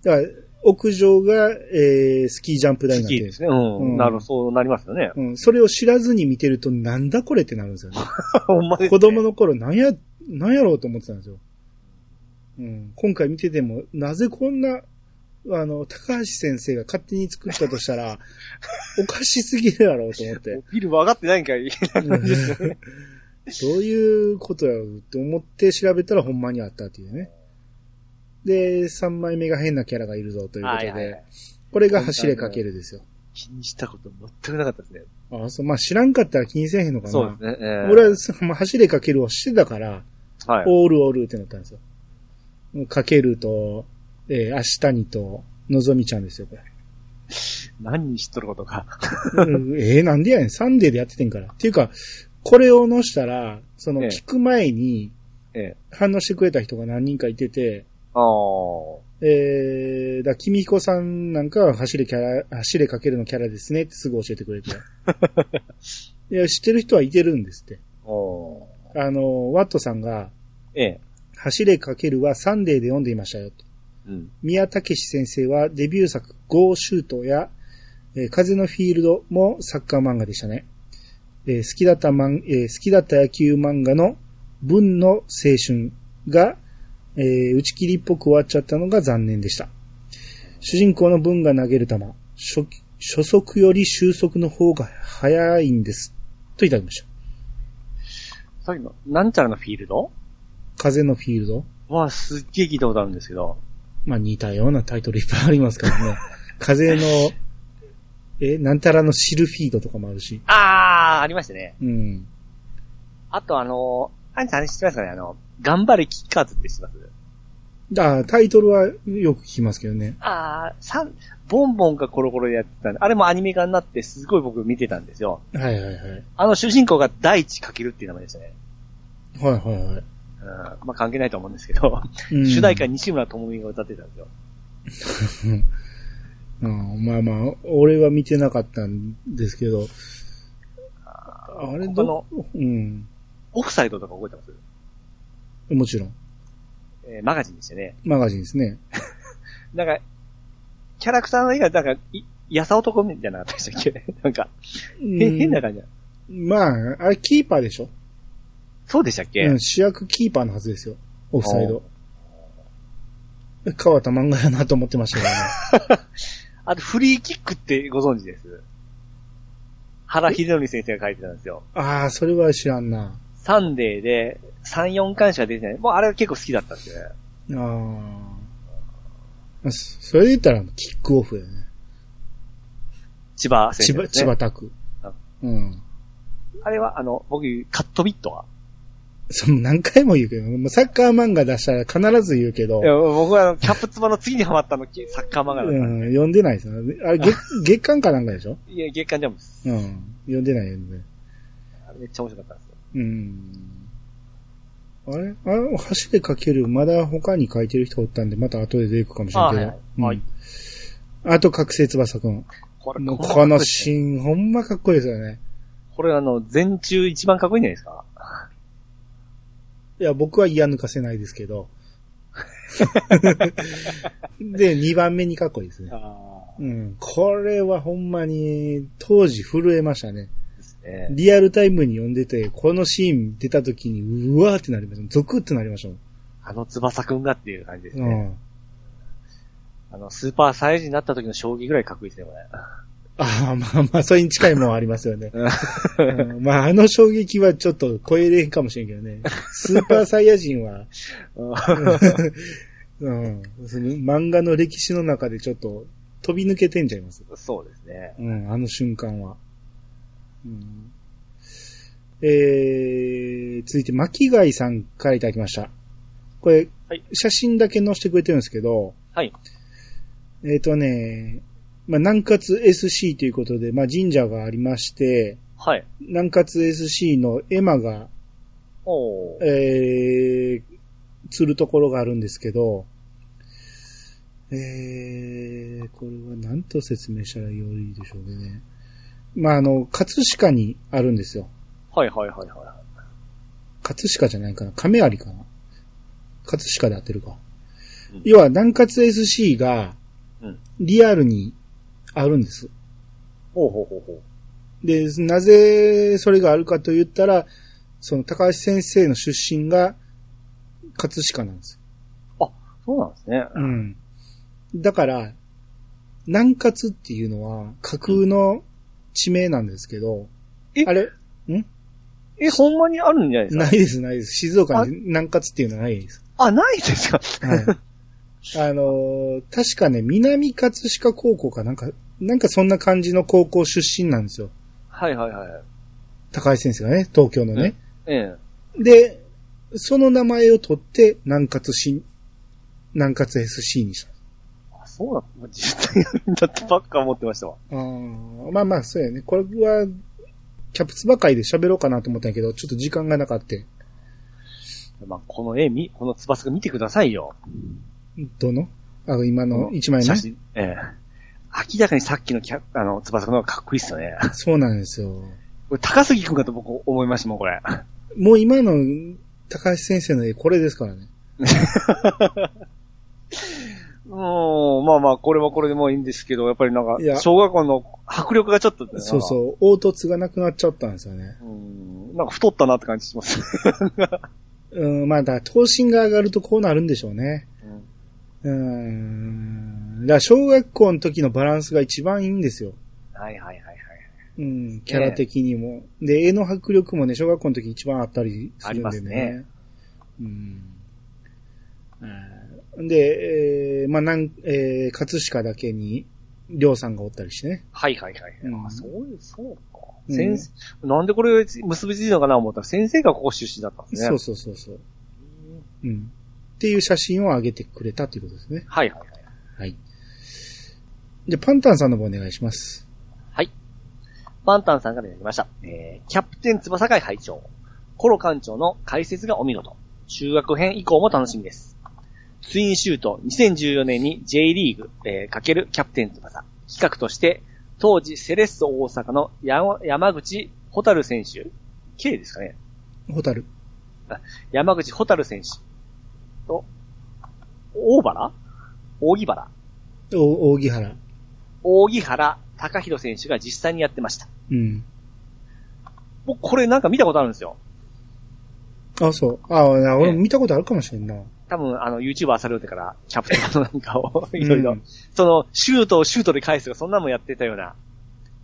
だから、屋上が、えー、スキージャンプ台になってるスキーですね。うん。うんなるほど、そうなりますよね。うん、それを知らずに見てると、なんだこれってなるんですよね。ほんまですね子供の頃、なんや、なんやろうと思ってたんですよ。うん、今回見てても、なぜこんな、あの、高橋先生が勝手に作ったとしたら、おかしすぎるやろうと思って。ビルも上がってないんかい。うん どういうことやろうって思って調べたらほんまにあったっていうね。で、3枚目が変なキャラがいるぞということで、はいはいはい。これが走れかけるですよ。気にしたこと全くなかったですね。あそう、まあ知らんかったら気にせえへんのかな。そうですね。えー俺は、まあ、走れかけるをしてたから、はい。オールオールってなったんですよ。かけると、えー、明日にと、のぞみちゃんですよ、これ。何に知っとることか。うんえー、なんでやねん。サンデーでやっててんから。っていうか、これを載したら、その、ええ聞く前にええ。反応してくれた人が何人かいてて、ああ。えー、だ、君彦さんなんかは走れキャラ、走れかけるのキャラですねってすぐ教えてくれて。いや、知ってる人はいてるんですって。あの、ワットさんが、ええ。走れかけるはサンデーで読んでいましたよと。うん。宮武史先生はデビュー作、ゴーシュートや、えー風のフィールドもサッカー漫画でしたね。えー好きだったマン、えー好きだった野球漫画の文の青春が、えー打ち切りっぽく終わっちゃったのが残念でした。主人公の文が投げる球、初初速より収束の方が早いんです。といただきました。さっきの、なんちゃらのフィールド？風のフィールド？は、すっげえ聞いたことあるんですけど。まあ似たようなタイトルいっぱいありますからね。風の、え、なんたらのシルフィードとかもあるし。あー、ありましたね。うん。あとあのー、アンちゃんあれ知ってますかね？あの、頑張れキッカーズって知ってますあタイトルはよく聞きますけどね。あー、さん、ボンボンがコロコロでやってたんで、あれもアニメ化になってすごい僕見てたんですよ。はいはいはい。あの主人公が大地かけるっていう名前でしたね。はいはいはい。うん、まあ関係ないと思うんですけど、うん主題歌西村智美が歌ってたんですよ。うん、まあまあ、俺は見てなかったんですけど、あれど他の、うん。オフサイドとか覚えてます？もちろん。えーマガジンでしたね。マガジンですね。なんか、キャラクターの絵が、なんか、い、やさ男みたいなのあったでしたっけ？なんか、へ変な感じだ。まあ、あれキーパーでしょ？そうでしたっけ、うん、主役キーパーのはずですよ。オフサイド。変わった漫画やなと思ってましたけどね。あと、フリーキックってご存知です？原秀則先生が書いてたんですよ。ああ、それは知らんな。サンデーで3、4巻しか出てない。もうあれは結構好きだったんで。ああ。まあそそれで言ったら、キックオフだよね。千葉先千葉、ね。千葉拓あ。うん。あれは、あの、僕、カットビットは？その何回も言うけど、もうサッカー漫画出したら必ず言うけどい、や、僕はあの、キャップツバの次にハマったの、サッカー漫画だったんうん、で。読んでないですよ。あれ、月、月刊かなんかでしょ？いや、月刊ジャムです。うん。読んでないよね。あれめっちゃ面白かったんですよ。うん。あれ？あれ、走ってかける、まだ他に書いてる人おったんで、また後で出てくるかもしれんけど。あはいはいはいうんあと、覚醒翼くん。これ、のこいいですねシーン、ほんまかっこいいですよね。これあの、全中一番かっこいいんじゃないですか？いや、僕は嫌抜かせないですけど。で、2番目にかっこいいですね。あうん。これはほんまに、当時震えましたね。リアルタイムに読んでて、このシーン出た時に、うわーってなりました。ゾクってなりましたもん。あの翼くんがっていう感じですね。うん。あの、スーパーサイヤ人になった時の将棋ぐらいかっこいいですね、これ。ああ、まあまあ、それに近いもんありますよね。うんうんまあ、あの衝撃はちょっと超えれんかもしれんけどね。スーパーサイヤ人は、うん、その漫画の歴史の中でちょっと飛び抜けてんじゃいます。そうですね。うん、あの瞬間は。うん、えー、続いて、巻貝さんからいただきました。これ、はい写真だけ載せてくれてるんですけど、はい。えっ、とね、まあ、南葛 SC ということで、まあ、神社がありまして、はい。南葛 SC の絵馬が、おー。えー、釣るところがあるんですけど、えー、これは何と説明したらよいでしょうね。まあ、あの、葛飾にあるんですよ。はいはいはいは葛飾じゃないかな亀有かな葛飾で合ってるか。うん要は、南葛 SC がうん、リアルにあるんです。い。ほうほうほうほう。で、なぜそれがあるかと言ったら、その高橋先生の出身が葛飾なんです。そうなんですね。うん。だから、南葛っていうのは架空の地名なんですけど、え？あれ？ん？え、ほんまにあるんじゃないですか？ないです、ないです。静岡に南葛っていうのはないです。あ、ないですか？はい。あのー確かね、南葛飾高校かなんか、なんかそんな感じの高校出身なんですよ。はいはいはい。高橋先生がね、東京のね。ええ。で、その名前を取って、南葛新、南葛 SC にした。あ、そうなの実際やるんだってばっか思ってましたわ。あーまあまあ、そうやね。これは、キャプツバ会で喋ろうかなと思ったんやけど、ちょっと時間がなかった。まあ、この絵み、この翼見てくださいよ。どの？あの、今の一枚ね写。真。ええ。明らかにさっきのキャあの、翼の方がかっこいいっすよね。そうなんですよ。これ高杉くんかと僕思いましたもん、これ。もう今の高橋先生の絵これですからね。もう、まあまあ、これはこれでもいいんですけど、やっぱりなんかいや、小学校の迫力がちょっと、そうそう、凹凸がなくなっちゃったんですよね。う。うん、なんか太ったなって感じします。うん、まあ、だ頭身が上がるとこうなるんでしょうね。うんうん。だ小学校の時のバランスが一番いいんですよ。はいはいはいはい。うん、キャラ的にも。で、絵の迫力もね、小学校の時一番あったりするんでね。ありますねうん。うんで、えーまあ、なん、えー、葛飾だけに、りょうさんがおったりしてね。はいはいはい。うんあ、そうそうか。うん先生、なんでこれ結びついたのかな思ったら先生がここ出身だったんですね。そうそうそうそう。うん。っていう写真を上げてくれたということですね。はいはいはい。はい。じゃあ、パンタンさんの方お願いします。はい。パンタンさんからいただきました。えー、キャプテン翼会会長、コロ館長の解説がお見事。中学編以降も楽しみです。ツインシュート2014年に J リーグ、えー、かけるキャプテン翼。企画として、当時セレッソ大阪の山山口ホタル選手 ?K ですかねホタル。山口ホタル選手と、大原？大木原お、扇原。大木原隆弘選手が実際にやってました。うん。僕これなんか見たことあるんですよ。あ、そう。あ、俺ええ見たことあるかもしれんな。多分、あの、YouTuber されてから、キャプテンのなんかを、いろいろ、うんその、シュートをシュートで返すとか、そんなもんやってたような、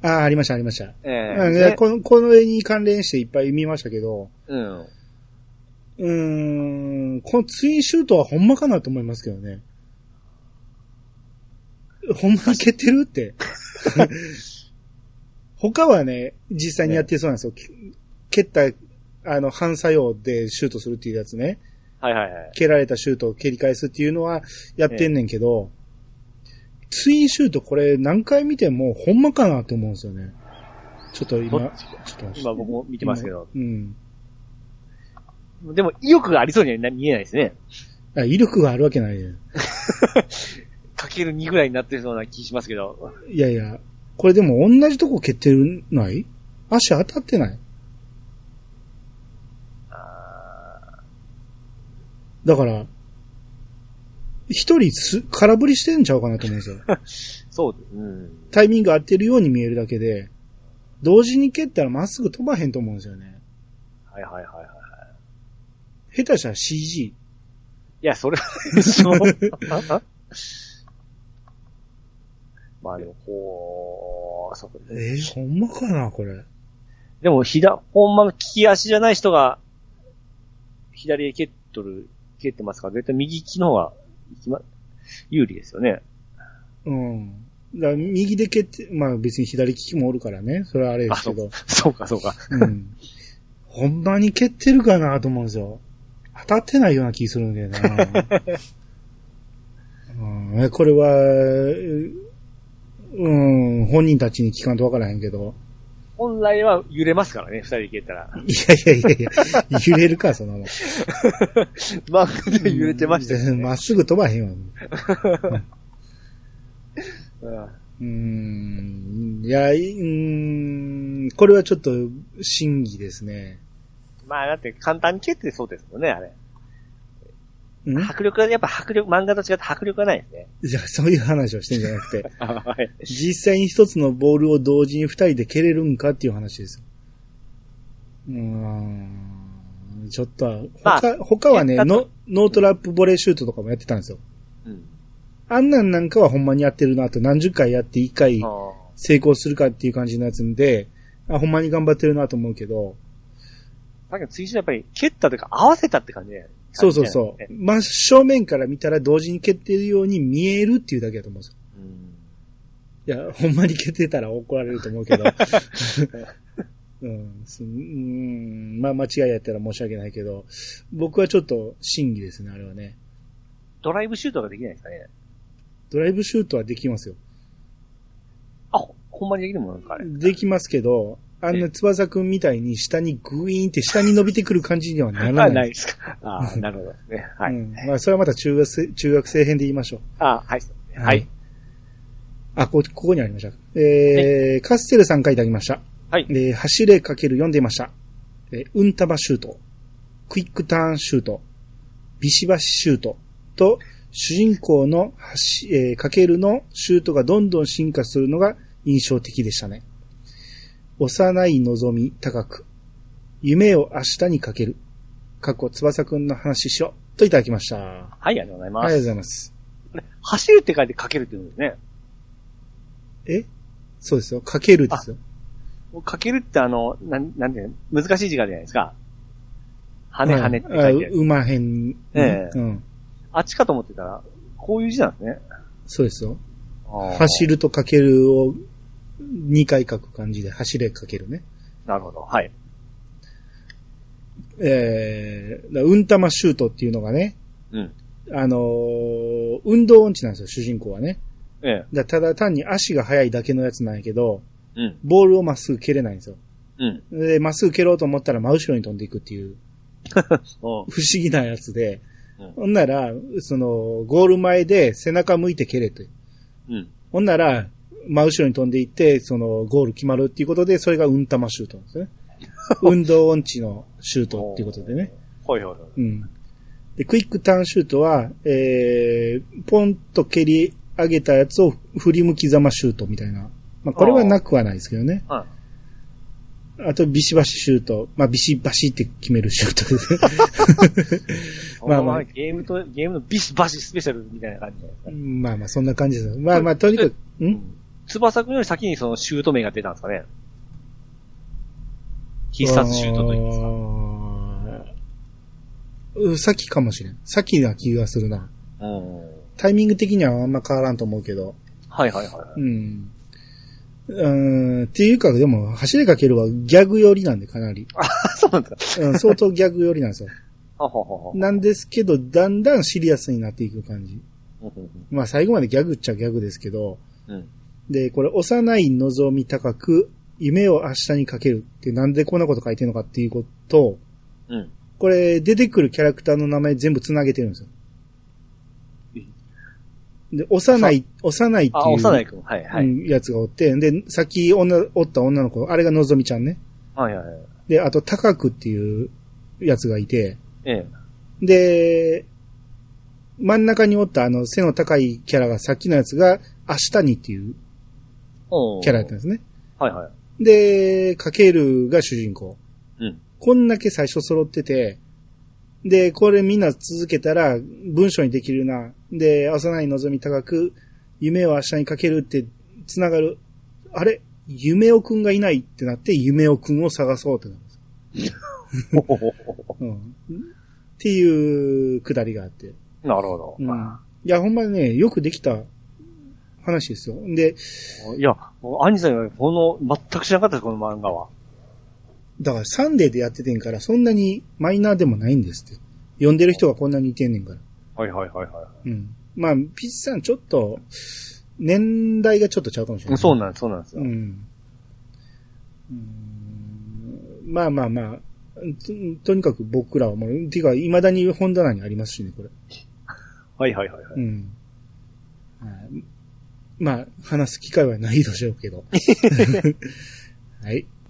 あ、ありました、ありました。えうんえでこの、この絵に関連していっぱい見ましたけど、うん。うーん、このツインシュートはほんまかなと思いますけどね。ほんまに蹴ってるって。他はね、実際にやってそうなんですよ。蹴った、あの、反作用でシュートするっていうやつね。はいはいはい。蹴られたシュートを蹴り返すっていうのはやってんねんけど、ツインシュートこれ何回見てもほんまかなって思うんですよね。ちょっと今、ちょっと今僕も見てますけど。うん。でも、意欲がありそうには見えないですね。あ威力があるわけないね。かける2ぐらいになってそうな気しますけど。いやいや、これでも同じとこ蹴ってるない？足当たってないあだから、一人す空振りしてんちゃうかなと思うんですよ。ー そう、うん。タイミング合ってるように見えるだけで、同時に蹴ったらまっすぐ飛ばへんと思うんですよね。はいはいはいはい。下手したら CG。いや、それはでしょ。まあでも、こう、そうえー、ほんまかなこれ。でも、ひだ、ほんまの利き足じゃない人が、左へ蹴っとる、蹴ってますか？ら、絶対右利きの方が、ま、有利ですよね。うん。だから右で蹴って、まあ別に左利きもおるからね。それはあれですけど。そうか、そうか。うん。ほんまに蹴ってるかなと思うんですよ。当たってないような気するんだよな。うん、これは、うん、本人たちに聞かんとわからへんけど。本来は揺れますからね、二人で蹴ったら。いやいやいやいや、揺れるか、そんなもん。漫画で揺れてましたよね。まっすぐ飛ばへんわ。うんうん、いや、いうん、これはちょっと審議ですね。まあ、だって簡単に蹴ってそうですもんね、あれ。ん？迫力が、やっぱ迫力、漫画と違って迫力がないですね。じゃあ、そういう話をしてんじゃなくて、はい。実際に一つのボールを同時に二人で蹴れるんかっていう話ですよ。うーん。ちょっと、まあ他、他はね、ノノートラップボレーシュートとかもやってたんですよ。うん。あんなんなんかはほんまにやってるなと何十回やって一回成功するかっていう感じのやつんで、あ、ほんまに頑張ってるなと思うけど、さっきの追試やっぱり蹴ったというか合わせたって感じで。そうそうそう。真正面から見たら同時に蹴ってるように見えるっていうだけだと思うんですよ。うん。いや、ほんまに蹴ってたら怒られると思うけど。うん、すうん、まあ間違いやったら申し訳ないけど、僕はちょっと審議ですね、あれはね。ドライブシュートができないですかね。ドライブシュートはできますよ。あ、ほほんまにできるもんなんかあれ。できますけど、あんな翼くんみたいに下にグイーンって下に伸びてくる感じにはならあ、ない。ないですか。あなるほどですね。はい。うん。まあ、それはまた中学生、中学生編で言いましょう。あ、はい。はい。。あ、こ、ここにありました。えー、カステルさん書いてありました。はい。えー、走れかける読んでいました。えー、うんたばシュート、クイックターンシュート、ビシバシシュートと、主人公の走、えー、かけるのシュートがどんどん進化するのが印象的でしたね。幼い望み高く、夢を明日にかける。過去翼くんの話しよう。といただきました。あはい、ありがとうございます。りがとうございます。走るって書いてかけるって言うんですね。え？そうですよ。かけるですよ。かけるってあの、なん、なんていうの？難しい字がじゃないですか。羽ねはねって書いてある。あうまへん。ええうん。あっちかと思ってたら、こういう字なんですね。そうですよ。走走。るとかけるを2回書く感じで走れかけるね。なるほど。はい。えー、だうんたまシュートっていうのがね、うん。あのー運動音痴なんですよ、主人公はね。ええ。だただ単に足が速いだけのやつなんやけど、うん。ボールをまっすぐ蹴れないんですよ。うん。で、まっすぐ蹴ろうと思ったら真後ろに飛んでいくっていう おう不思議なやつで、うんほんなら、その、ゴール前で背中向いて蹴れと。うん。ほんなら、真後ろに飛んでいって、その、ゴール決まるっていうことで、それがうんたまシュートなんですね。運動音痴のシュートっていうことでね。はいはいはい。うん。で、クイックターンシュートは、えー、ポンと蹴り上げたやつを振り向きざまシュートみたいな。まあ、これはなくはないですけどね。はあと、ビシバシシュート。まあ、ビシバシって決めるシュートですね。い。まあまあまあゲームと、ゲームのビスバシスペシャルみたいな感じじゃないですか。まあまあ、そんな感じですよ。まあまあ、とにかく、ん翼くんより先にそのシュート名が出たんですかね。必殺シュートと言いますか。うんさっきかもしれん。さっきな気がするな。うん。タイミング的にはあんま変わらんと思うけど。はいはいはいはい。うん。うーん、っていうか、でも、走りかけるはギャグ寄りなんで、かなり。あ、そうなんですか。うん、相当ギャグ寄りなんですよ。あほほほ。なんですけど、だんだんシリアスになっていく感じ。うんまあ、最後までギャグっちゃギャグですけど、うん。で、これ、幼い望み高く、夢を明日にかけるってなんでこんなこと書いてるのかっていうことと、うん。これ、出てくるキャラクターの名前全部繋げてるんですよ。で、幼い、幼いってあ、いう、幼いくん。はいはい。うんやつがおって、で、さっき女、おった女の子、あれがのぞみちゃんね。はいはいはい。で、あと、高くっていうやつがいて、ええ。で、真ん中におったあの背の高いキャラがさっきのやつが、明日にっていうキャラやったんですね。はいはい。で、かけるが主人公。うん。こんだけ最初揃ってて、で、これみんな続けたら文章にできるな。で、幼い望み高く、夢を明日にかけるって繋がる。あれ？夢尾くんがいないってなって、夢尾くんを探そうってなるんです。うん。っていうくだりがあって。なるほど。うん。いや、ほんまにね、よくできた話ですよ。で、いや、アニさんがこの、全く知らなかったです、この漫画は。だからサンデーでやっててんから、そんなにマイナーでもないんですって。読んでる人がこんなにいてんねんから。はいはいはいはうん。まあ、ピッチさんちょっと、年代がちょっとちゃうかもしれない。い。そうなんです、そうなんですよ。うん。うんまあまあまあ、ととにかく僕らはもう、ていうか、未だに本棚にありますしね、これ。はいはいはいはい。うん。はいまあ、話す機会はないでしょうけど。はい。